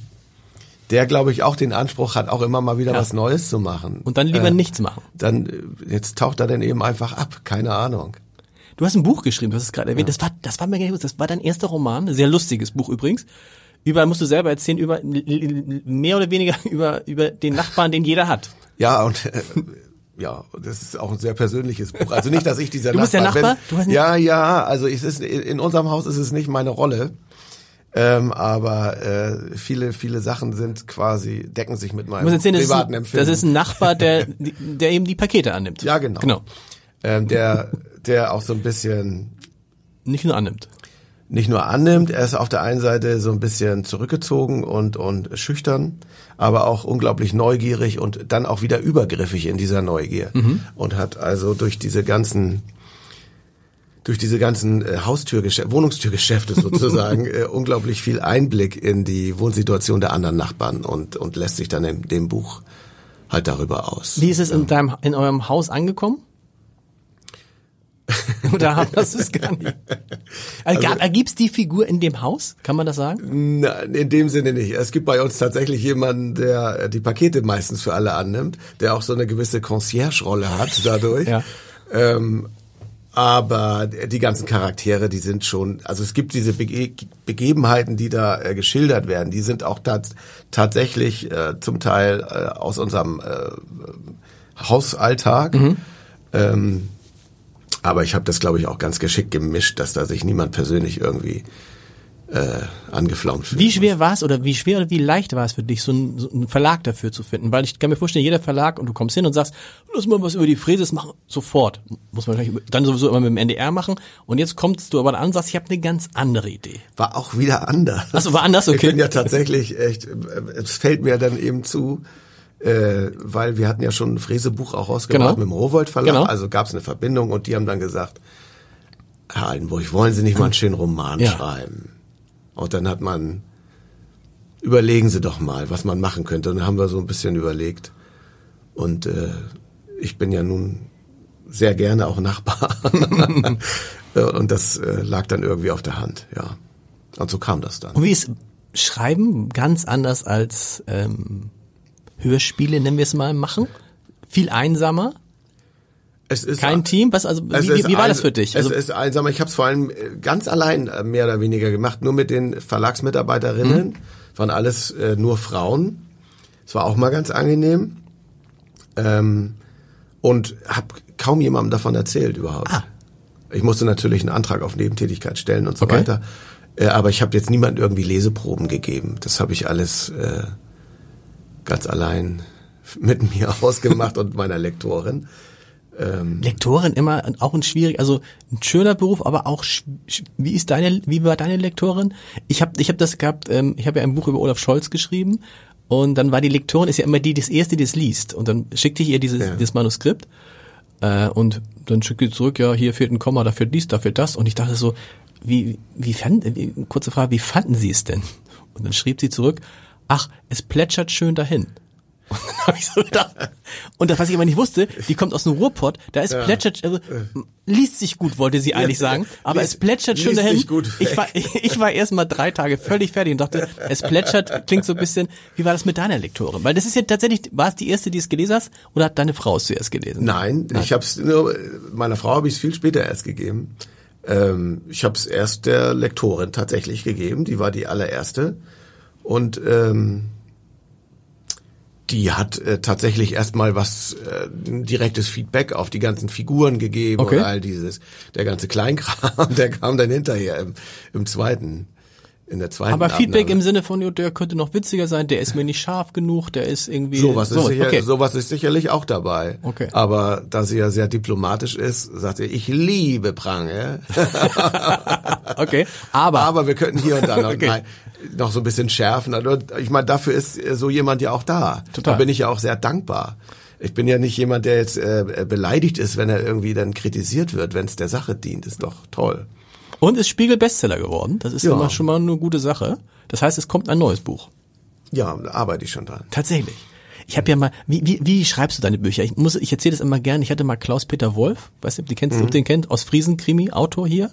der, glaube ich, auch den Anspruch hat, auch immer mal wieder ja. was Neues zu machen. Und dann lieber äh, nichts machen. Dann, jetzt taucht er dann eben einfach ab, keine Ahnung. Du hast ein Buch geschrieben, du hast es gerade erwähnt. Ja. Das war, das war mir gar nicht Das war dein erster Roman, sehr lustiges Buch übrigens. Über, musst du selber erzählen, über, mehr oder weniger über, über den Nachbarn, den jeder hat. Ja, und, äh, ja, das ist auch ein sehr persönliches Buch. Also nicht, dass ich dieser du bist Nachbar, der Nachbar? bin. Du hast ja, ja, also es ist, in unserem Haus ist es nicht meine Rolle. Ähm, aber äh, viele, viele Sachen sind quasi, decken sich mit meinem erzählen, privaten das Empfinden. Das ist ein Nachbar, der, der eben die Pakete annimmt. Ja, genau. genau. Ähm, der, der auch so ein bisschen nicht nur annimmt. Nicht nur annimmt, er ist auf der einen Seite so ein bisschen zurückgezogen und, und schüchtern, aber auch unglaublich neugierig und dann auch wieder übergriffig in dieser Neugier. Mhm. Und hat also durch diese ganzen durch diese ganzen äh, Haustürgeschäfte, Wohnungstürgeschäfte sozusagen äh, unglaublich viel Einblick in die Wohnsituation der anderen Nachbarn und, und lässt sich dann in dem Buch halt darüber aus. Wie ist es in deinem, in eurem Haus angekommen? Oder hast du es gar nicht? Also, also, Ergibt's die Figur in dem Haus? Kann man das sagen? Nein, in dem Sinne nicht. Es gibt bei uns tatsächlich jemanden, der die Pakete meistens für alle annimmt, der auch so eine gewisse Concierge-Rolle hat dadurch. ja. ähm, aber die ganzen Charaktere, die sind schon, also es gibt diese Bege Begebenheiten, die da äh, geschildert werden, die sind auch tats tatsächlich äh, zum Teil äh, aus unserem äh, Hausalltag. Mhm. Ähm, Aber ich habe das, glaube ich, auch ganz geschickt gemischt, dass da sich niemand persönlich irgendwie äh, angeflaumt fühlt. Wie schwer war es oder wie schwer oder wie leicht war es für dich, so einen, so einen Verlag dafür zu finden? Weil ich kann mir vorstellen, jeder Verlag und du kommst hin und sagst, lass mal was über die Fräses machen, sofort. Muss man gleich dann sowieso immer mit dem NDR machen. Und jetzt kommst du aber an und sagst, ich habe eine ganz andere Idee. War auch wieder anders. Achso, war anders, okay. Ich bin ja tatsächlich echt, es fällt mir dann eben zu, äh, weil wir hatten ja schon ein Fräsebuch auch rausgebracht Genau. mit dem Rowold Verlag, Genau. also gab es eine Verbindung und die haben dann gesagt, Herr Altenburg, wollen Sie nicht mal einen schönen Roman Ja. schreiben? Und dann hat man, überlegen Sie doch mal, was man machen könnte. Und dann haben wir so ein bisschen überlegt. Und äh, ich bin ja nun sehr gerne auch Nachbar. und das äh, lag dann irgendwie auf der Hand, ja. Und so kam das dann. Und wie ist Schreiben ganz anders als ähm, Hörspiele, nennen wir es mal, machen? Viel einsamer? Es ist Kein Team? Was, also, wie, ist wie war das für dich? Also, es ist einsam. Ich habe es vor allem äh, ganz allein äh, mehr oder weniger gemacht, nur mit den Verlagsmitarbeiterinnen. Mhm. Es waren alles äh, nur Frauen. Es war auch mal ganz angenehm. Ähm, und habe kaum jemandem davon erzählt überhaupt. Ah. Ich musste natürlich einen Antrag auf Nebentätigkeit stellen und so Okay. weiter. Äh, aber ich habe jetzt niemandem irgendwie Leseproben gegeben. Das habe ich alles äh, ganz allein mit mir ausgemacht und meiner Lektorin. Lektorin immer auch ein schwierig, also ein schöner Beruf, aber auch wie ist deine, wie war deine Lektorin? Ich habe ich hab das gehabt, ähm, ich habe ja ein Buch über Olaf Scholz geschrieben und dann war die Lektorin ist ja immer die, das erste, die es liest und dann schickte ich ihr dieses, Ja. dieses Manuskript äh, und dann schickte sie zurück, ja hier fehlt ein Komma, da fehlt dies, da fehlt das und ich dachte so, wie wie fand, wie, kurze Frage, wie fanden Sie es denn? Und dann schrieb sie zurück, ach, es plätschert schön dahin. Und dann habe ich so gedacht, und das, was ich aber nicht wusste, die kommt aus dem Ruhrpott, da ist plätschert, also, liest sich gut, wollte sie eigentlich sagen, aber liest- es plätschert schön dahin. sich gut ich war, ich, ich war erst mal drei Tage völlig fertig und dachte, es plätschert, klingt so ein bisschen, wie war das mit deiner Lektorin? Weil das ist ja tatsächlich, war es die erste, die es gelesen hast, oder hat deine Frau es zuerst gelesen? Nein, ich habe es nur meiner Frau habe ich es viel später erst gegeben. Ähm, ich habe es erst der Lektorin tatsächlich gegeben. Die war die allererste und ähm, die hat äh, tatsächlich erstmal was äh, direktes Feedback auf die ganzen Figuren gegeben Okay. und all dieses der ganze Kleinkram, der kam dann hinterher im, im zweiten in der zweiten Aber Feedback Abnahme. im Sinne von, der könnte noch witziger sein, der ist mir nicht scharf genug, der ist irgendwie. Sowas ist, sicher, okay. sowas ist sicherlich auch dabei. Okay. Aber da sie ja sehr diplomatisch ist, sagt sie, ich liebe Prange. okay. Aber, Aber wir könnten hier und da noch, Okay. nein, noch so ein bisschen schärfen. Also, Ich meine, dafür ist äh, so jemand ja auch da. Total. Da bin ich ja auch sehr dankbar. Ich bin ja nicht jemand, der jetzt äh, beleidigt ist, wenn er irgendwie dann kritisiert wird, wenn es der Sache dient. Ist doch toll. Und ist Spiegel Bestseller geworden. Das ist Ja. immer schon mal eine gute Sache. Das heißt, es kommt ein neues Buch. Ja, da arbeite ich schon dran. Tatsächlich. Ich habe ja mal, wie, wie, wie schreibst du deine Bücher? Ich muss, ich erzähle das immer gern. Ich hatte mal Klaus-Peter Wolf, weiß nicht, ob du kennst, ob du den kennt, aus Friesen-Krimi, Autor hier.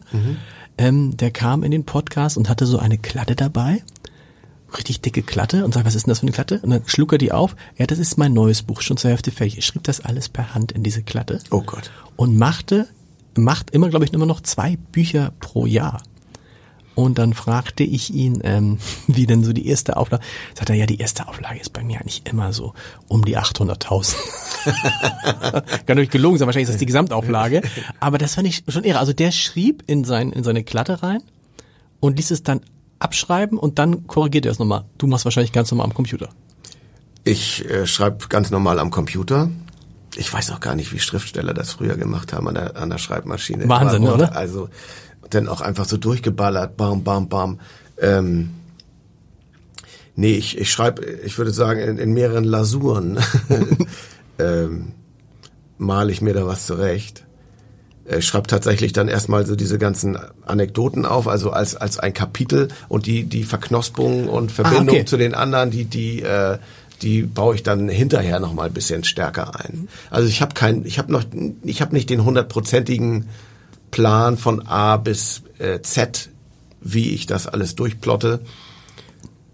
Ähm, der kam in den Podcast und hatte so eine Klatte dabei. Richtig dicke Klatte und sagt, was ist denn das für eine Klatte? Und dann schlug er die auf. Ja, das ist mein neues Buch, schon zur Hälfte fertig. Ich schrieb das alles per Hand in diese Klatte. Oh Gott. Und machte, macht immer, glaube ich, immer noch zwei Bücher pro Jahr. Und dann fragte ich ihn, ähm, wie denn so die erste Auflage. Sagt er, ja, die erste Auflage ist bei mir eigentlich immer so um die 800.000. Kann natürlich gelogen sein, wahrscheinlich ist das die Gesamtauflage. Aber das fand ich schon irre. Also der schrieb in, sein, in seine Klatte rein und ließ es dann abschreiben und dann korrigiert er es nochmal. Du machst wahrscheinlich ganz normal am Computer. Ich äh, schreibe ganz normal am Computer. Ich weiß auch gar nicht, wie Schriftsteller das früher gemacht haben an der, an der Schreibmaschine. Wahnsinn, oder? Also dann auch einfach so durchgeballert, bam, bam, bam. Ähm, nee, ich, ich schreibe, ich würde sagen, in, in mehreren Lasuren ähm, male ich mir da was zurecht. Äh, Ich schreibe tatsächlich dann erstmal so diese ganzen Anekdoten auf, also als als ein Kapitel und die die Verknospung und Verbindung Ah, okay. zu den anderen, die die äh, die baue ich dann hinterher noch mal ein bisschen stärker ein. Also ich habe kein, ich habe noch, ich habe nicht den hundertprozentigen Plan von A bis äh, Z, wie ich das alles durchplotte,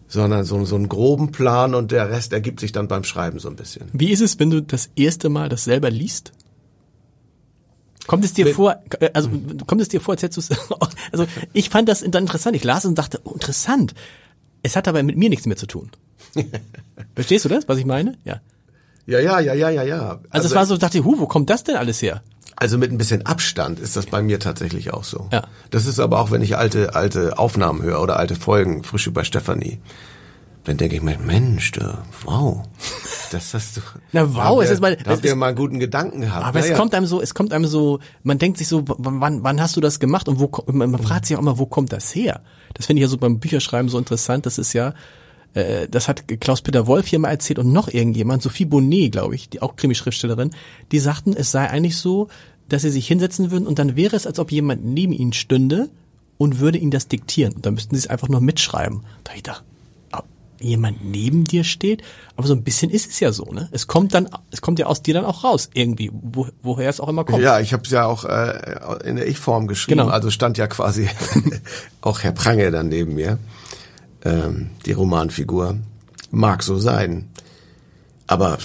sondern so, so einen groben Plan und der Rest ergibt sich dann beim Schreiben so ein bisschen. Wie ist es, wenn du das erste Mal das selber liest? Kommt es dir Wenn- vor, also kommt es dir vor, als hättest du also ich fand das dann interessant, ich las es und dachte, oh, interessant. Es hat aber mit mir nichts mehr zu tun. Verstehst du das, was ich meine? Ja. Ja, ja, ja, ja, ja, ja. Also, es war so, dachte ich, hu, wo kommt das denn alles her? Also mit ein bisschen Abstand ist das bei mir tatsächlich auch so. Ja. Das ist aber auch, wenn ich alte, alte Aufnahmen höre oder alte Folgen, frische bei Stefanie. Dann denke ich mir, Mensch, du, wow, das hast du. Na, wow, da es ist mal- da habt es ihr mal einen guten Gedanken gehabt. Aber es Naja. kommt einem so, es kommt einem so, man denkt sich so, wann, wann hast du das gemacht und wo, man fragt sich auch immer, wo kommt das her? Das finde ich ja so beim Bücherschreiben so interessant, das ist ja, äh, das hat Klaus-Peter Wolf hier mal erzählt und noch irgendjemand, Sophie Bonnet, glaube ich, die auch Krimischriftstellerin, die sagten, es sei eigentlich so, dass sie sich hinsetzen würden und dann wäre es, als ob jemand neben ihnen stünde und würde ihnen das diktieren. Und dann müssten sie es einfach nur mitschreiben. Da ich gedacht, ob jemand neben dir steht, aber so ein bisschen ist es ja so, ne? Es kommt dann, es kommt ja aus dir dann auch raus, irgendwie, wo, woher es auch immer kommt. Ja, ich habe es ja auch äh, in der Ich-Form geschrieben. Genau. Also stand ja quasi auch Herr Prange dann neben mir. Ähm, die Romanfigur. Mag so sein. Aber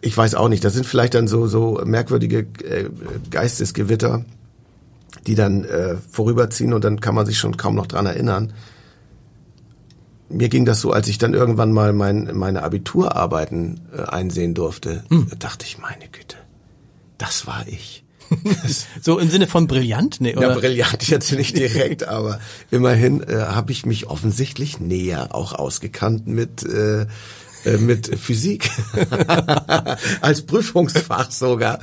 ich weiß auch nicht, das sind vielleicht dann so, so merkwürdige äh, Geistesgewitter, die dann äh, vorüberziehen und dann kann man sich schon kaum noch dran erinnern. Mir ging das so, als ich dann irgendwann mal mein, meine Abiturarbeiten äh, einsehen durfte, da dachte ich, meine Güte, das war ich. So im Sinne von brillant, ne? Ja, Oder? brillant jetzt nicht direkt, aber immerhin äh, habe ich mich offensichtlich näher auch ausgekannt mit äh, äh, mit Physik als Prüfungsfach sogar,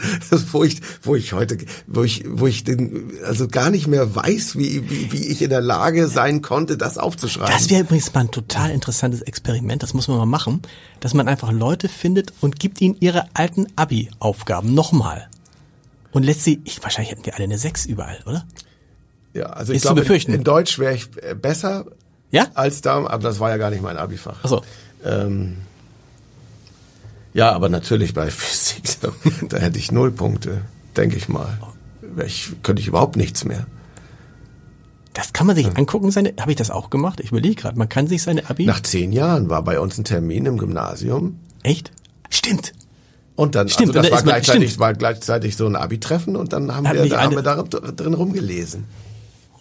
wo ich wo ich heute wo ich wo ich den also gar nicht mehr weiß, wie wie, wie ich in der Lage sein konnte, das aufzuschreiben. Das wäre übrigens mal ein total interessantes Experiment, das muss man mal machen, dass man einfach Leute findet und gibt ihnen ihre alten Abi-Aufgaben nochmal. Und lässt sie, ich, wahrscheinlich hätten wir alle eine 6 überall, oder? ja, also ist ich glaube, in, in Deutsch wäre ich äh, besser Ja? als da, aber das war ja gar nicht mein Abifach. Achso. Ähm, ja, aber natürlich bei Physik, da, da hätte ich null Punkte, denke ich mal. Ich, könnte ich überhaupt nichts mehr. Das kann man sich angucken, seine, habe ich das auch gemacht? Ich überlege gerade, man kann sich seine Abi. Nach zehn Jahren war bei uns ein Termin im Gymnasium Echt? Stimmt. Und dann, Stimmt, also das da war gleichzeitig, stimmt. war gleichzeitig so ein Abi-Treffen und dann haben Hat wir, da haben wir da drin rumgelesen.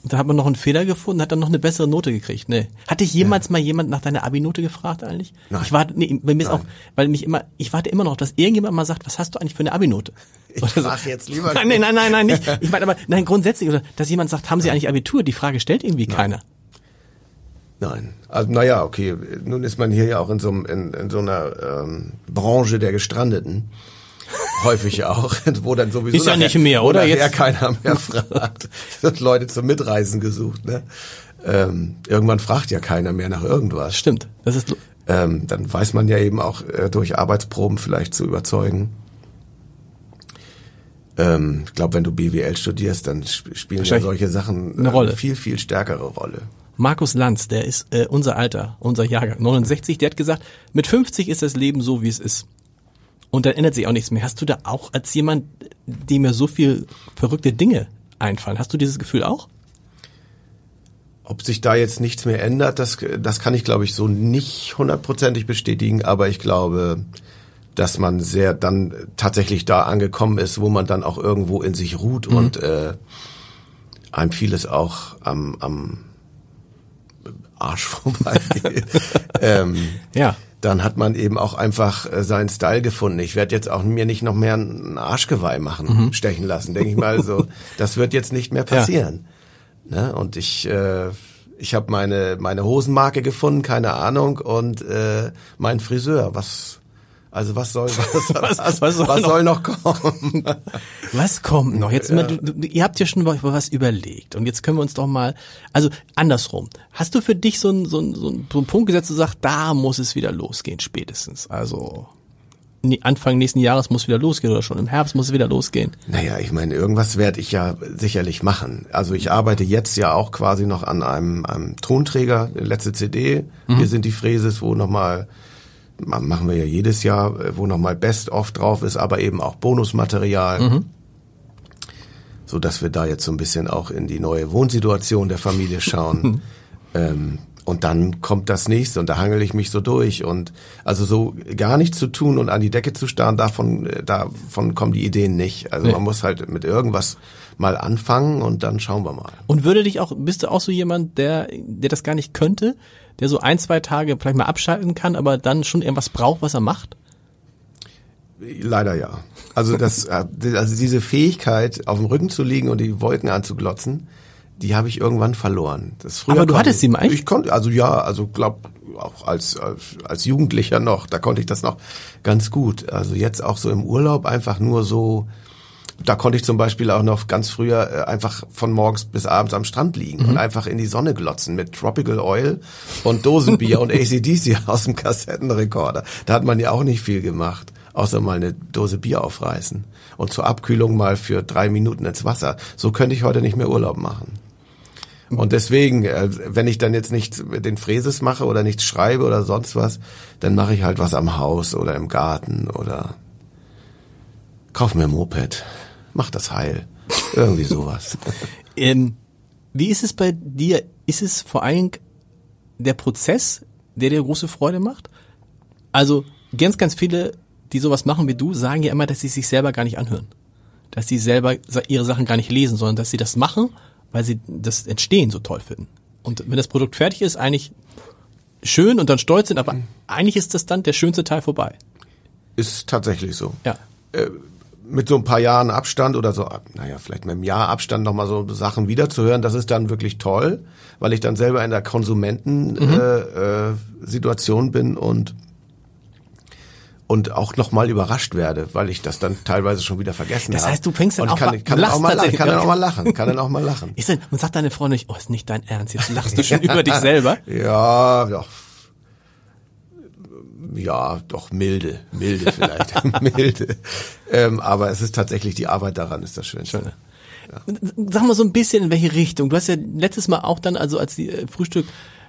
Und da hat man noch einen Fehler gefunden, hat dann noch eine bessere Note gekriegt. Nee. Hatte ich jemals mal jemand nach deiner Abi-Note gefragt eigentlich? Nein. Ich warte, nee, bei mir ist Nein. auch, weil mich immer, ich warte immer noch, dass irgendjemand mal sagt, was hast du eigentlich für eine Abi-Note? Ich Oder so. frag jetzt lieber Nein, nein, nein, nein, nein, nicht. Ich meine aber, nein, grundsätzlich, oder, dass jemand sagt, haben Sie eigentlich Abitur? Die Frage stellt irgendwie keiner. Nein. Also naja, okay. Nun ist man hier ja auch in so, in, in so einer ähm, Branche der Gestrandeten. Häufig auch, wo dann sowieso Ist ja nachher- nicht mehr, oder? Jetzt- keiner mehr fragt. Es wird Leute zum Mitreisen gesucht. Ne? Ähm, irgendwann fragt ja keiner mehr nach irgendwas. Stimmt. Das ist, Ähm, dann weiß man ja eben auch äh, durch Arbeitsproben vielleicht zu überzeugen. Ähm, ich glaube, wenn du BWL studierst, dann sp spielen ja solche Sachen eine Rolle. viel, viel stärkere Rolle. Markus Lanz, der ist äh, unser Alter, unser Jahrgang, 69, der hat gesagt, mit 50 ist das Leben so, wie es ist. Und dann ändert sich auch nichts mehr. Hast du da auch als jemand, dem mir so viel verrückte Dinge einfallen, hast du dieses Gefühl auch? Ob sich da jetzt nichts mehr ändert, das, das kann ich, glaube ich, so nicht hundertprozentig bestätigen, aber ich glaube, dass man sehr dann tatsächlich da angekommen ist, wo man dann auch irgendwo in sich ruht und äh, einem vieles auch am, am Arsch vorbeigeht. ähm, Ja. dann hat man eben auch einfach äh, seinen Style gefunden. Ich werde jetzt auch mir nicht noch mehr ein Arschgeweih machen, stechen lassen, denke ich mal so. Das wird jetzt nicht mehr passieren. Ne? Und ich, äh, ich habe meine meine Hosenmarke gefunden, keine Ahnung, und äh, mein Friseur. Was also was soll was, was, was, was soll was noch- soll noch kommen? Was kommt noch? Jetzt mal, du, du, ihr habt ja schon was überlegt und jetzt können wir uns doch mal, also andersrum. Hast du für dich so einen so einen, so einen, so einen Punkt gesetzt, du sagst, da muss es wieder losgehen spätestens? Also Anfang nächsten Jahres muss wieder losgehen oder schon im Herbst muss es wieder losgehen. Naja, ich meine, irgendwas werde ich ja sicherlich machen. Also ich arbeite jetzt ja auch quasi noch an einem, einem Tonträger, letzte CD. Wir sind die Fräses, wo nochmal, machen wir ja jedes Jahr, äh, wo nochmal Best-of drauf ist, aber eben auch Bonusmaterial. So dass wir da jetzt so ein bisschen auch in die neue Wohnsituation der Familie schauen. ähm, und dann kommt das nächste und da hangel ich mich so durch und also so gar nichts zu tun und an die Decke zu starren, davon, äh, davon kommen die Ideen nicht. Also Nee. man muss halt mit irgendwas mal anfangen und dann schauen wir mal. Und würde dich auch, bist du auch so jemand, der, der das gar nicht könnte, der so ein, zwei Tage vielleicht mal abschalten kann, aber dann schon irgendwas braucht, was er macht? Leider ja. Also das, äh, also diese Fähigkeit, auf dem Rücken zu liegen und die Wolken anzuglotzen, die habe ich irgendwann verloren. Das früher Aber du hattest ich, sie mal echt? Ich konnte, also ja, also glaub auch als, als als Jugendlicher noch, da konnte ich das noch ganz gut. Also jetzt auch so im Urlaub einfach nur so. Da konnte ich zum Beispiel auch noch ganz früher äh, einfach von morgens bis abends am Strand liegen Mhm. und einfach in die Sonne glotzen mit Tropical Oil und Dosenbier und ACDC aus dem Kassettenrekorder. Da hat man ja auch nicht viel gemacht, außer mal eine Dose Bier aufreißen und zur Abkühlung mal für drei Minuten ins Wasser. So könnte ich heute nicht mehr Urlaub machen. Und deswegen, äh, wenn ich dann jetzt nicht den Fräses mache oder nichts schreibe oder sonst was, dann mache ich halt was am Haus oder im Garten oder kauf mir ein Moped, mach das heil. Irgendwie sowas. Ähm, wie ist es bei dir? Ist es vor allem der Prozess, der dir große Freude macht? Also ganz, ganz viele, die sowas machen wie du, sagen ja immer, dass sie sich selber gar nicht anhören. Dass sie selber ihre Sachen gar nicht lesen, sondern dass sie das machen, weil sie das Entstehen so toll finden. Und wenn das Produkt fertig ist, eigentlich schön und dann stolz sind, aber eigentlich ist das dann der schönste Teil vorbei. Ist tatsächlich so. Ja. Mit so ein paar Jahren Abstand oder so, naja, vielleicht mit einem Jahr Abstand nochmal so Sachen wiederzuhören, das ist dann wirklich toll, weil ich dann selber in der Konsumenten-Situation äh, äh, Situation bin und und auch nochmal überrascht werde, weil ich das dann teilweise schon wieder vergessen Das habe. heißt, du fängst dann und auch kann, mal- kann auch mal lachen, kann dann auch mal lachen, kann dann auch mal lachen. Ist denn, und sagt deine Frau nicht, oh, ist nicht dein Ernst, jetzt lachst du schon über dich selber. Ja, doch. Ja, doch milde, milde vielleicht, milde. Ähm, aber es ist tatsächlich die Arbeit daran, ist das Schönste. Sag mal so ein bisschen in welche Richtung. Du hast ja letztes Mal auch dann, also als die äh, Frühstück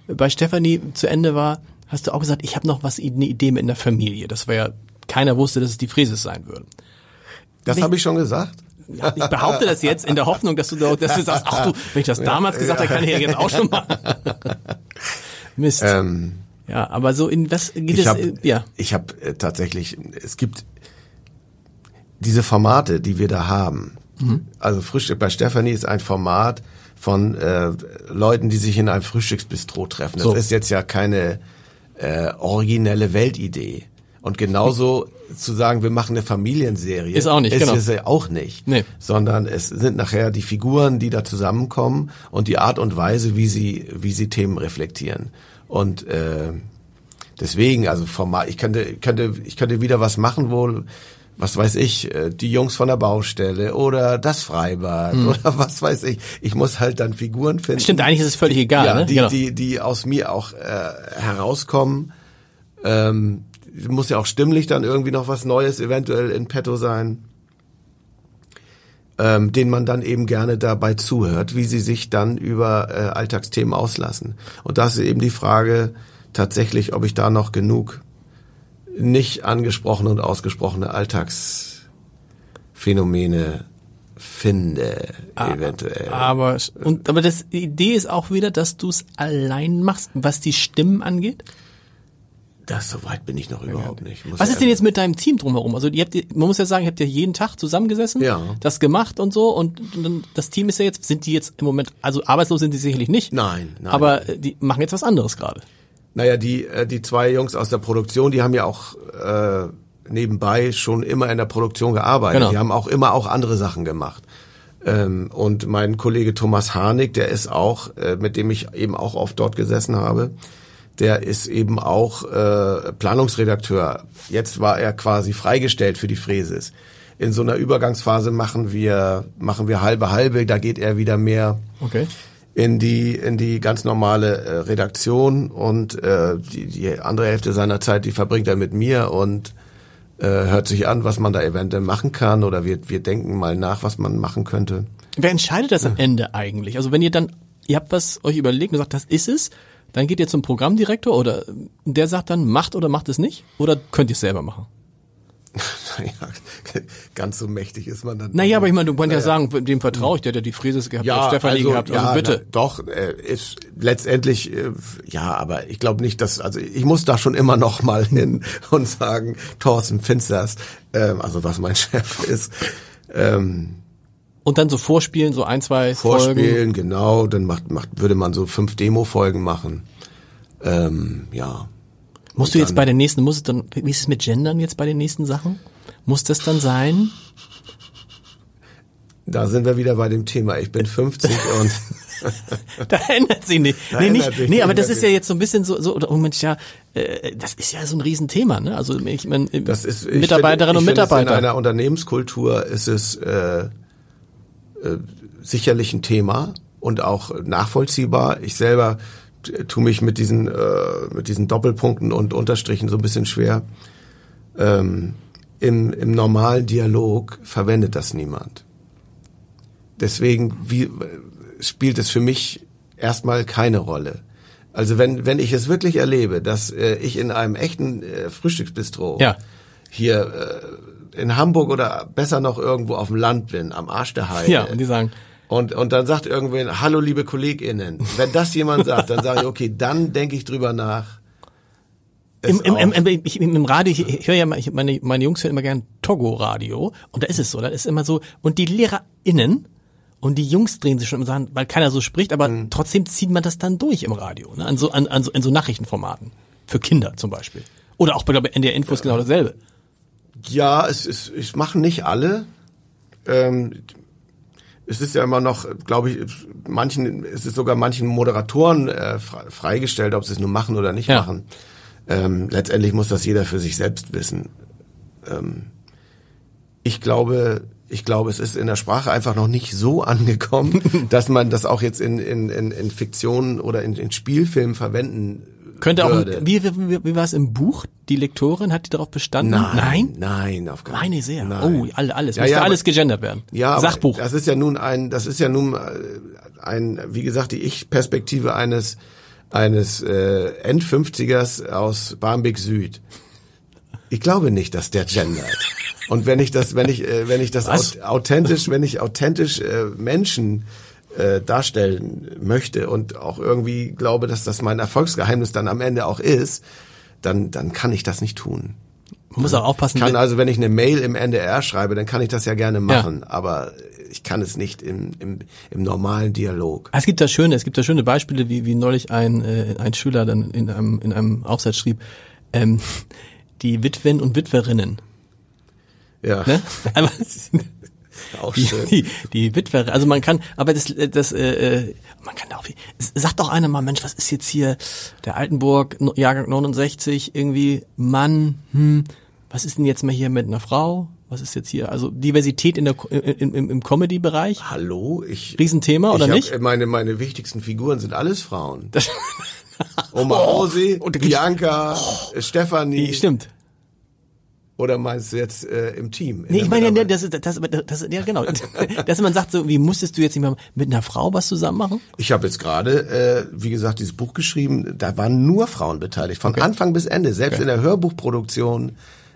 bei Stefanie zu Ende war, hast du auch gesagt, ich habe noch was, eine Idee mit in der Familie. Das war ja, keiner wusste, dass es die Fräses sein würden. Das habe ich schon gesagt. Ja, ich behaupte das jetzt in der Hoffnung, dass du, da- dass du sagst, ach du, wenn ich das damals gesagt habe, kann ich ja jetzt auch schon mal. Mist. Ähm, ja, aber so in was geht ich es? habe äh, ja, ich hab, äh, tatsächlich, es gibt diese Formate, die wir da haben. Mhm. Also Frühstück bei Stefanie ist ein Format von äh, Leuten, die sich in einem Frühstücksbistro treffen. Das So. ist jetzt ja keine äh, originelle Weltidee. Und genauso zu sagen, wir machen eine Familienserie, Ist auch nicht, ist genau. es ja auch nicht. Nee. Sondern es sind nachher die Figuren, die da zusammenkommen und die Art und Weise, wie sie, wie sie Themen reflektieren. Und äh, deswegen, also Format, ich könnte, könnte, ich könnte wieder was machen, wo, was weiß ich, äh, die Jungs von der Baustelle oder das Freibad oder was weiß ich. Ich muss halt dann Figuren finden. Stimmt, eigentlich ist es völlig egal, ja, ne? die, Genau. die, die aus mir auch äh, herauskommen. Ähm, muss ja auch stimmlich dann irgendwie noch was Neues eventuell in petto sein. Ähm, den man dann eben gerne dabei zuhört, wie sie sich dann über äh, Alltagsthemen auslassen. Und das ist eben die Frage tatsächlich, ob ich da noch genug nicht angesprochene und ausgesprochene Alltagsphänomene finde, eventuell. Aber, und, aber das, die Idee ist auch wieder, dass du es allein machst, was die Stimmen angeht. Das so weit bin ich noch überhaupt nicht. Muss Was ist denn jetzt mit deinem Team drumherum? Also ihr habt, man muss ja sagen, ihr habt ja jeden Tag zusammengesessen, Ja. das gemacht und so und, das Team ist ja jetzt, sind die jetzt im Moment, also arbeitslos sind die sicherlich nicht. Nein, nein. Aber äh, die machen jetzt was anderes gerade. Naja, die, äh, die zwei Jungs aus der Produktion, die haben ja auch äh, nebenbei schon immer in der Produktion gearbeitet. Genau. Die haben auch immer auch andere Sachen gemacht. Ähm, und mein Kollege Thomas Harnik, der ist auch, äh, mit dem ich eben auch oft dort gesessen habe, der ist eben auch äh, Planungsredakteur. Jetzt war er quasi freigestellt für die Fräses. In so einer Übergangsphase machen wir machen wir halbe halbe. Da geht er wieder mehr Okay. in die in die ganz normale äh, Redaktion und äh, die, die andere Hälfte seiner Zeit die verbringt er mit mir und äh, hört sich an, was man da eventuell machen kann oder wir wir denken mal nach, was man machen könnte. Wer entscheidet das am Ende eigentlich? Also wenn ihr dann, ihr habt was euch überlegt und sagt, das ist es, dann geht ihr zum Programmdirektor oder der sagt dann, macht oder macht es nicht? Oder könnt ihr es selber machen? Naja, ganz so mächtig ist man dann. Naja, aber ich meine, du kannst ja sagen, dem vertraue ich, der hat ja die Fräses gehabt, der hat Stefanie gehabt, also ja, bitte. Na, doch, äh, ist letztendlich, äh, ja, aber ich glaube nicht, dass, also ich muss da schon immer noch mal hin und sagen, Thorsten Finsters, ähm, also was mein Chef ist, ähm, Und dann so vorspielen, so ein, zwei Folgen. vorspielen, genau, dann macht, macht, würde man so fünf Demo-Folgen machen. Ähm, ja. Musst du jetzt bei den nächsten, muss es dann, wie ist es mit Gendern jetzt bei den nächsten Sachen? Muss das dann sein? Da sind wir wieder bei dem Thema. Ich bin 50 und da ändert sich nicht. Da nee, nicht, sich nee, aber das ist ja jetzt so ein bisschen so, so oh Mensch, ja, äh, das ist ja so ein Riesenthema, ne? Also ich meine, Mitarbeiterinnen und Mitarbeiter. Finde, in einer Unternehmenskultur ist es äh, äh, sicherlich ein Thema und auch nachvollziehbar. Ich selber tue mich mit diesen äh, mit diesen Doppelpunkten und Unterstrichen so ein bisschen schwer. Ähm, im, Im normalen Dialog verwendet das niemand. Deswegen wie, spielt es für mich erstmal keine Rolle. Also wenn wenn ich es wirklich erlebe, dass äh, ich in einem echten äh, Frühstücksbistro Ja. hier äh, in Hamburg oder besser noch irgendwo auf dem Land bin, am Arsch der Heide. Ja, und die sagen, Und, und dann sagt irgendwer, hallo liebe KollegInnen. Wenn das jemand sagt, dann sage ich, okay, dann denke ich drüber nach. Im, im, im, ich, im Radio, ich, ich höre ja ich, meine, meine Jungs hören immer gern Togo-Radio und da ist es so, da ist immer so, und die LehrerInnen und die Jungs drehen sich schon und sagen, weil keiner so spricht, aber Mhm. trotzdem zieht man das dann durch im Radio, ne? an, so, an, an so, in so Nachrichtenformaten. Für Kinder zum Beispiel. Oder auch bei glaube ich, NDR Info ist genau dasselbe. Ja, es ist, es machen nicht alle. Ähm, es ist ja immer noch, glaube ich, manchen, es ist sogar manchen Moderatoren äh, fre- freigestellt, ob sie es nun machen oder nicht Ja. machen. Ähm, letztendlich muss das jeder für sich selbst wissen. Ähm, ich glaube, ich glaube, es ist in der Sprache einfach noch nicht so angekommen, dass man das auch jetzt in, in, in, in Fiktionen oder in, in Spielfilmen verwenden Könnte auch, würde. wie, wie, wie, war es im Buch? Die Lektorin, hat die darauf bestanden? Nein, nein, auf keinen Meine sehr. Nein. Oh, alle, alles. Ja, Müsste ja, alles aber- gegendert werden. Ja, Sachbuch. Das ist ja nun ein, das ist ja nun äh, ein, wie gesagt, die Ich-Perspektive eines eines äh, End-50ers aus Barmbek Süd. Ich glaube nicht, dass der gendert. Und wenn ich das, wenn ich, äh, wenn ich das Was? au- authentisch, wenn ich authentisch äh, Menschen äh, darstellen möchte und auch irgendwie glaube, dass das mein Erfolgsgeheimnis dann am Ende auch ist, dann, dann kann ich das nicht tun. Man muss auch aufpassen. Kann wenn- also, wenn ich eine Mail im NDR schreibe, dann kann ich das ja gerne machen, aber ich kann es nicht im, im, im normalen Dialog. Es gibt da schöne, es gibt da schöne Beispiele, wie, wie neulich ein, äh, ein Schüler dann in einem, in einem Aufsatz schrieb, ähm, die Witwen und Witwerinnen. Ja, Ne? Aber auch die, schön. die, die Witwer, also man kann, aber das, das, äh, äh, man kann da auch, sagt doch einer mal, Mensch, was ist jetzt hier der Altenburg, Jahrgang 69, irgendwie Mann, hm, was ist denn jetzt mal hier mit einer Frau? Was ist jetzt hier? Also Diversität in der, Ko- im, im, im Comedy-Bereich? Hallo, ich. Riesenthema, oder ich hab- nicht? Meine, meine wichtigsten Figuren sind alles Frauen. Oma da gibt's- Bianca, äh, Stefanie. Stimmt. Oder meinst du jetzt äh, im Team? Nee, ich meine, ja, das, ist- das, das, das, ja genau, dass man sagt so, wie musstest du jetzt nicht mal mit einer Frau was zusammen machen? Ich habe jetzt gerade, äh, wie gesagt, dieses Buch geschrieben. Da waren nur Frauen beteiligt, von Anfang bis Ende. Selbst in der Hörbuchproduktion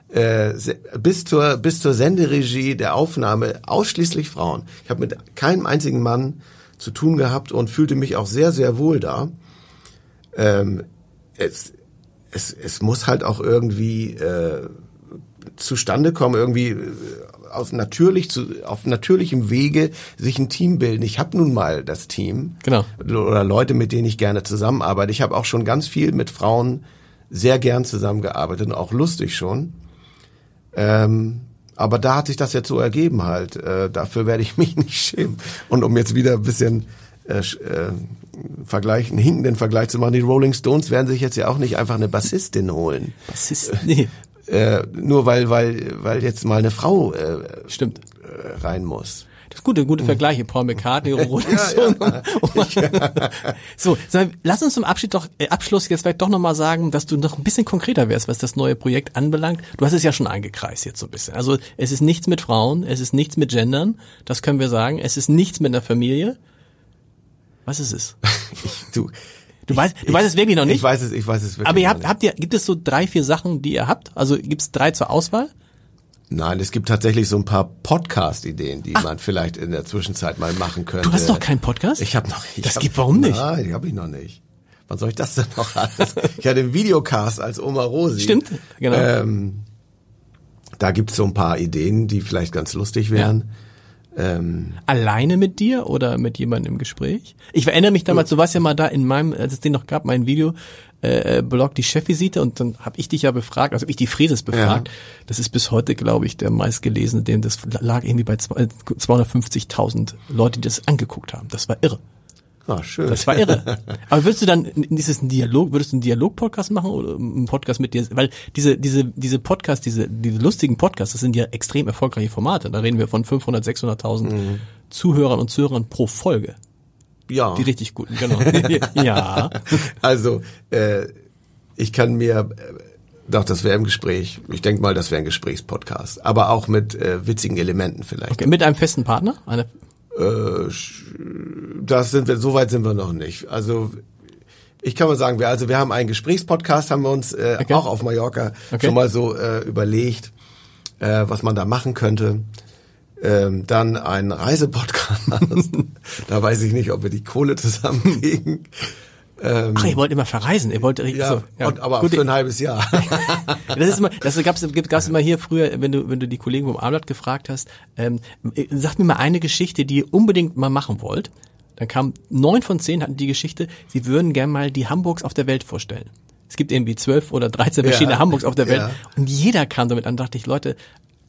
äh, bis zur bis zur Senderegie der Aufnahme ausschließlich Frauen. Ich habe mit keinem einzigen Mann zu tun gehabt und fühlte mich auch sehr sehr wohl da. Ähm, es, es es muss halt auch irgendwie äh, zustande kommen, irgendwie äh, auf natürlich zu, auf natürlichem Wege sich ein Team bilden. Ich habe nun mal das Team Genau. oder Leute, mit denen ich gerne zusammenarbeite. Ich habe auch schon ganz viel mit Frauen sehr gern zusammengearbeitet und auch lustig schon. Ähm, aber da hat sich das jetzt so ergeben halt. Äh, dafür werde ich mich nicht schämen. Und um jetzt wieder ein bisschen äh, äh, Vergleich, einen hinkenden Vergleich zu machen, die Rolling Stones werden sich jetzt ja auch nicht einfach eine Bassistin holen. Was ist, nee, Äh, nur weil, weil, weil jetzt mal eine Frau äh, stimmt. äh, rein muss. Das ist gute, gute Vergleiche, Paul McCartney, Rolling Stone. so, sag, lass uns zum Abschied doch, äh, Abschluss jetzt vielleicht doch nochmal sagen, dass du noch ein bisschen konkreter wärst, was das neue Projekt anbelangt. Du hast es ja schon eingekreist jetzt so ein bisschen. Also es ist nichts mit Frauen, es ist nichts mit Gendern, das können wir sagen. Es ist nichts mit einer Familie. Was ist es? Du, Du weißt, du weißt es wirklich noch ich nicht. weiß es, ich weiß es wirklich aber ihr habt, nicht. habt ihr, gibt es so drei, vier Sachen, die ihr habt? Also gibt es drei zur Auswahl? Nein, es gibt tatsächlich so ein paar Podcast-Ideen, die man vielleicht in der Zwischenzeit mal machen könnte. Du hast noch keinen Podcast? Ich habe noch. Ich Das hab, gibt- warum nicht? Nein, die habe ich noch nicht. Wann soll ich das denn noch alles? Ich hatte einen Videocast als Oma Rosi. Stimmt, genau. Ähm, da gibt's so ein paar Ideen, die vielleicht ganz lustig wären. Ähm, Alleine mit dir oder mit jemandem im Gespräch? Ich erinnere mich damals, du warst ja mal da in meinem, als es den noch gab, mein Video, äh, Blog die Chefvisite und dann habe ich dich ja befragt, also hab ich die Frieses befragt. Ja. Das ist bis heute, glaube ich, der meistgelesene, dem das lag irgendwie bei zwei- 250.000 Leute, die das angeguckt haben. Das war irre. Ah, schön. Das war irre. Aber würdest du dann, ist es ein Dialog, würdest du einen Dialog-Podcast machen oder einen Podcast mit dir? Weil diese, diese, diese Podcasts, diese, diese lustigen Podcasts, das sind ja extrem erfolgreiche Formate. Da reden wir von 500, 600.000 Zuhörern und Zuhörern pro Folge. ja. Die richtig guten, genau. ja. Also, äh, ich kann mir, äh, doch, das wäre im Gespräch. Ich denke mal, das wäre ein Gesprächspodcast. Aber auch mit äh, witzigen Elementen vielleicht. Okay, mit einem festen Partner? Eine, das sind wir, so weit sind wir noch nicht. Also, ich kann mal sagen, wir, also wir haben einen Gesprächspodcast, haben wir uns äh, Okay. auch auf Mallorca Okay. schon mal so äh, überlegt, äh, was man da machen könnte. Ähm, dann ein Reisepodcast. da weiß ich nicht, ob wir die Kohle zusammenkriegen. Ach, ihr wollt immer verreisen. Ihr wollt Ja, so. Ja, und, aber gut, für ein halbes Jahr. Das ist immer, das gab's, gab's immer hier früher, wenn du, wenn du die Kollegen vom Abendblatt gefragt hast, ähm, sagt mir mal eine Geschichte, die ihr unbedingt mal machen wollt. Dann kam neun von zehn hatten die Geschichte, sie würden gern mal die Hamburgs auf der Welt vorstellen. Es gibt irgendwie zwölf oder dreizehn Ja, verschiedene Hamburgs auf der Welt ja. und jeder kam damit an. Dachte ich, Leute,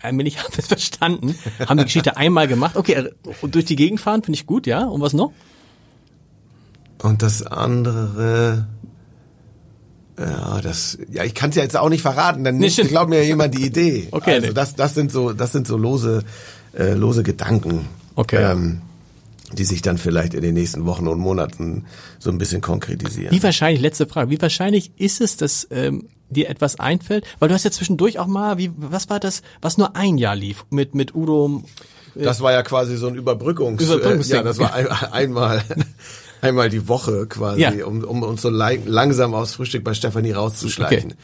allmählich haben wir es verstanden, haben die Geschichte einmal gemacht. Okay, äh, und durch die Gegend fahren finde ich gut, ja. Und was noch? Und das andere, ja, das, ja, ich kann es ja jetzt auch nicht verraten, dann stimmt. glaubt mir ja jemand die Idee. Okay, also nee. das, das sind so, das sind so lose, äh, lose Gedanken, Okay. ähm, die sich dann vielleicht in den nächsten Wochen und Monaten so ein bisschen konkretisieren. Wie wahrscheinlich, letzte Frage, wie wahrscheinlich ist es, dass ähm, dir etwas einfällt? Weil du hast ja zwischendurch auch mal, wie, was war das, was nur ein Jahr lief mit, mit Udo, Das war ja quasi so ein Überbrückungs, Überbrückungsding. Äh, ja, das war ein, einmal, einmal die Woche quasi, Ja. um, um uns so lang, langsam aus Frühstück bei Stefanie rauszuschleichen.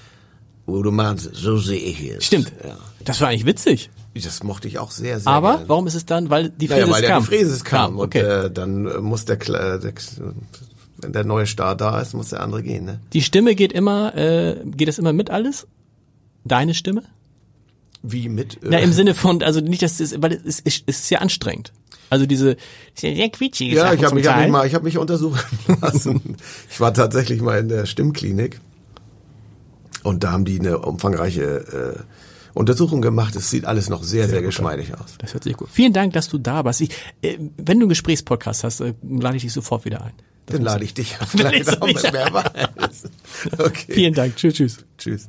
Udo Mans, so sehe ich es. Stimmt. Ja. Das war eigentlich witzig. Das mochte ich auch sehr, sehr Aber gern. warum ist es dann? Weil die Naja, Fräses weil ja kam. die Fräses kam, und okay. äh, dann äh, muss der, Kle- der, wenn der neue Star da ist, muss der andere gehen. Ne? die Stimme geht immer, äh, geht das immer mit alles? Deine Stimme? Wie mit? Äh, Na, im Sinne von, also nicht, dass es, weil es ist, es ist sehr anstrengend. Also diese, ist ja sehr quietschige ja, Sachen ich habe mich, hab mich mal, ich habe mich untersuchen lassen. ich war tatsächlich mal in der Stimmklinik und da haben die eine umfangreiche äh, Untersuchung gemacht. Es sieht alles noch sehr, sehr, geschmeidig aus. Das hört sich gut. Vielen Dank, dass du da warst. Ich, äh, wenn du einen Gesprächspodcast hast, äh, lade ich dich sofort wieder ein. Das Dann lade ich dich auf Dann weiß. Okay. Vielen Dank. Tschüss, tschüss. Tschüss.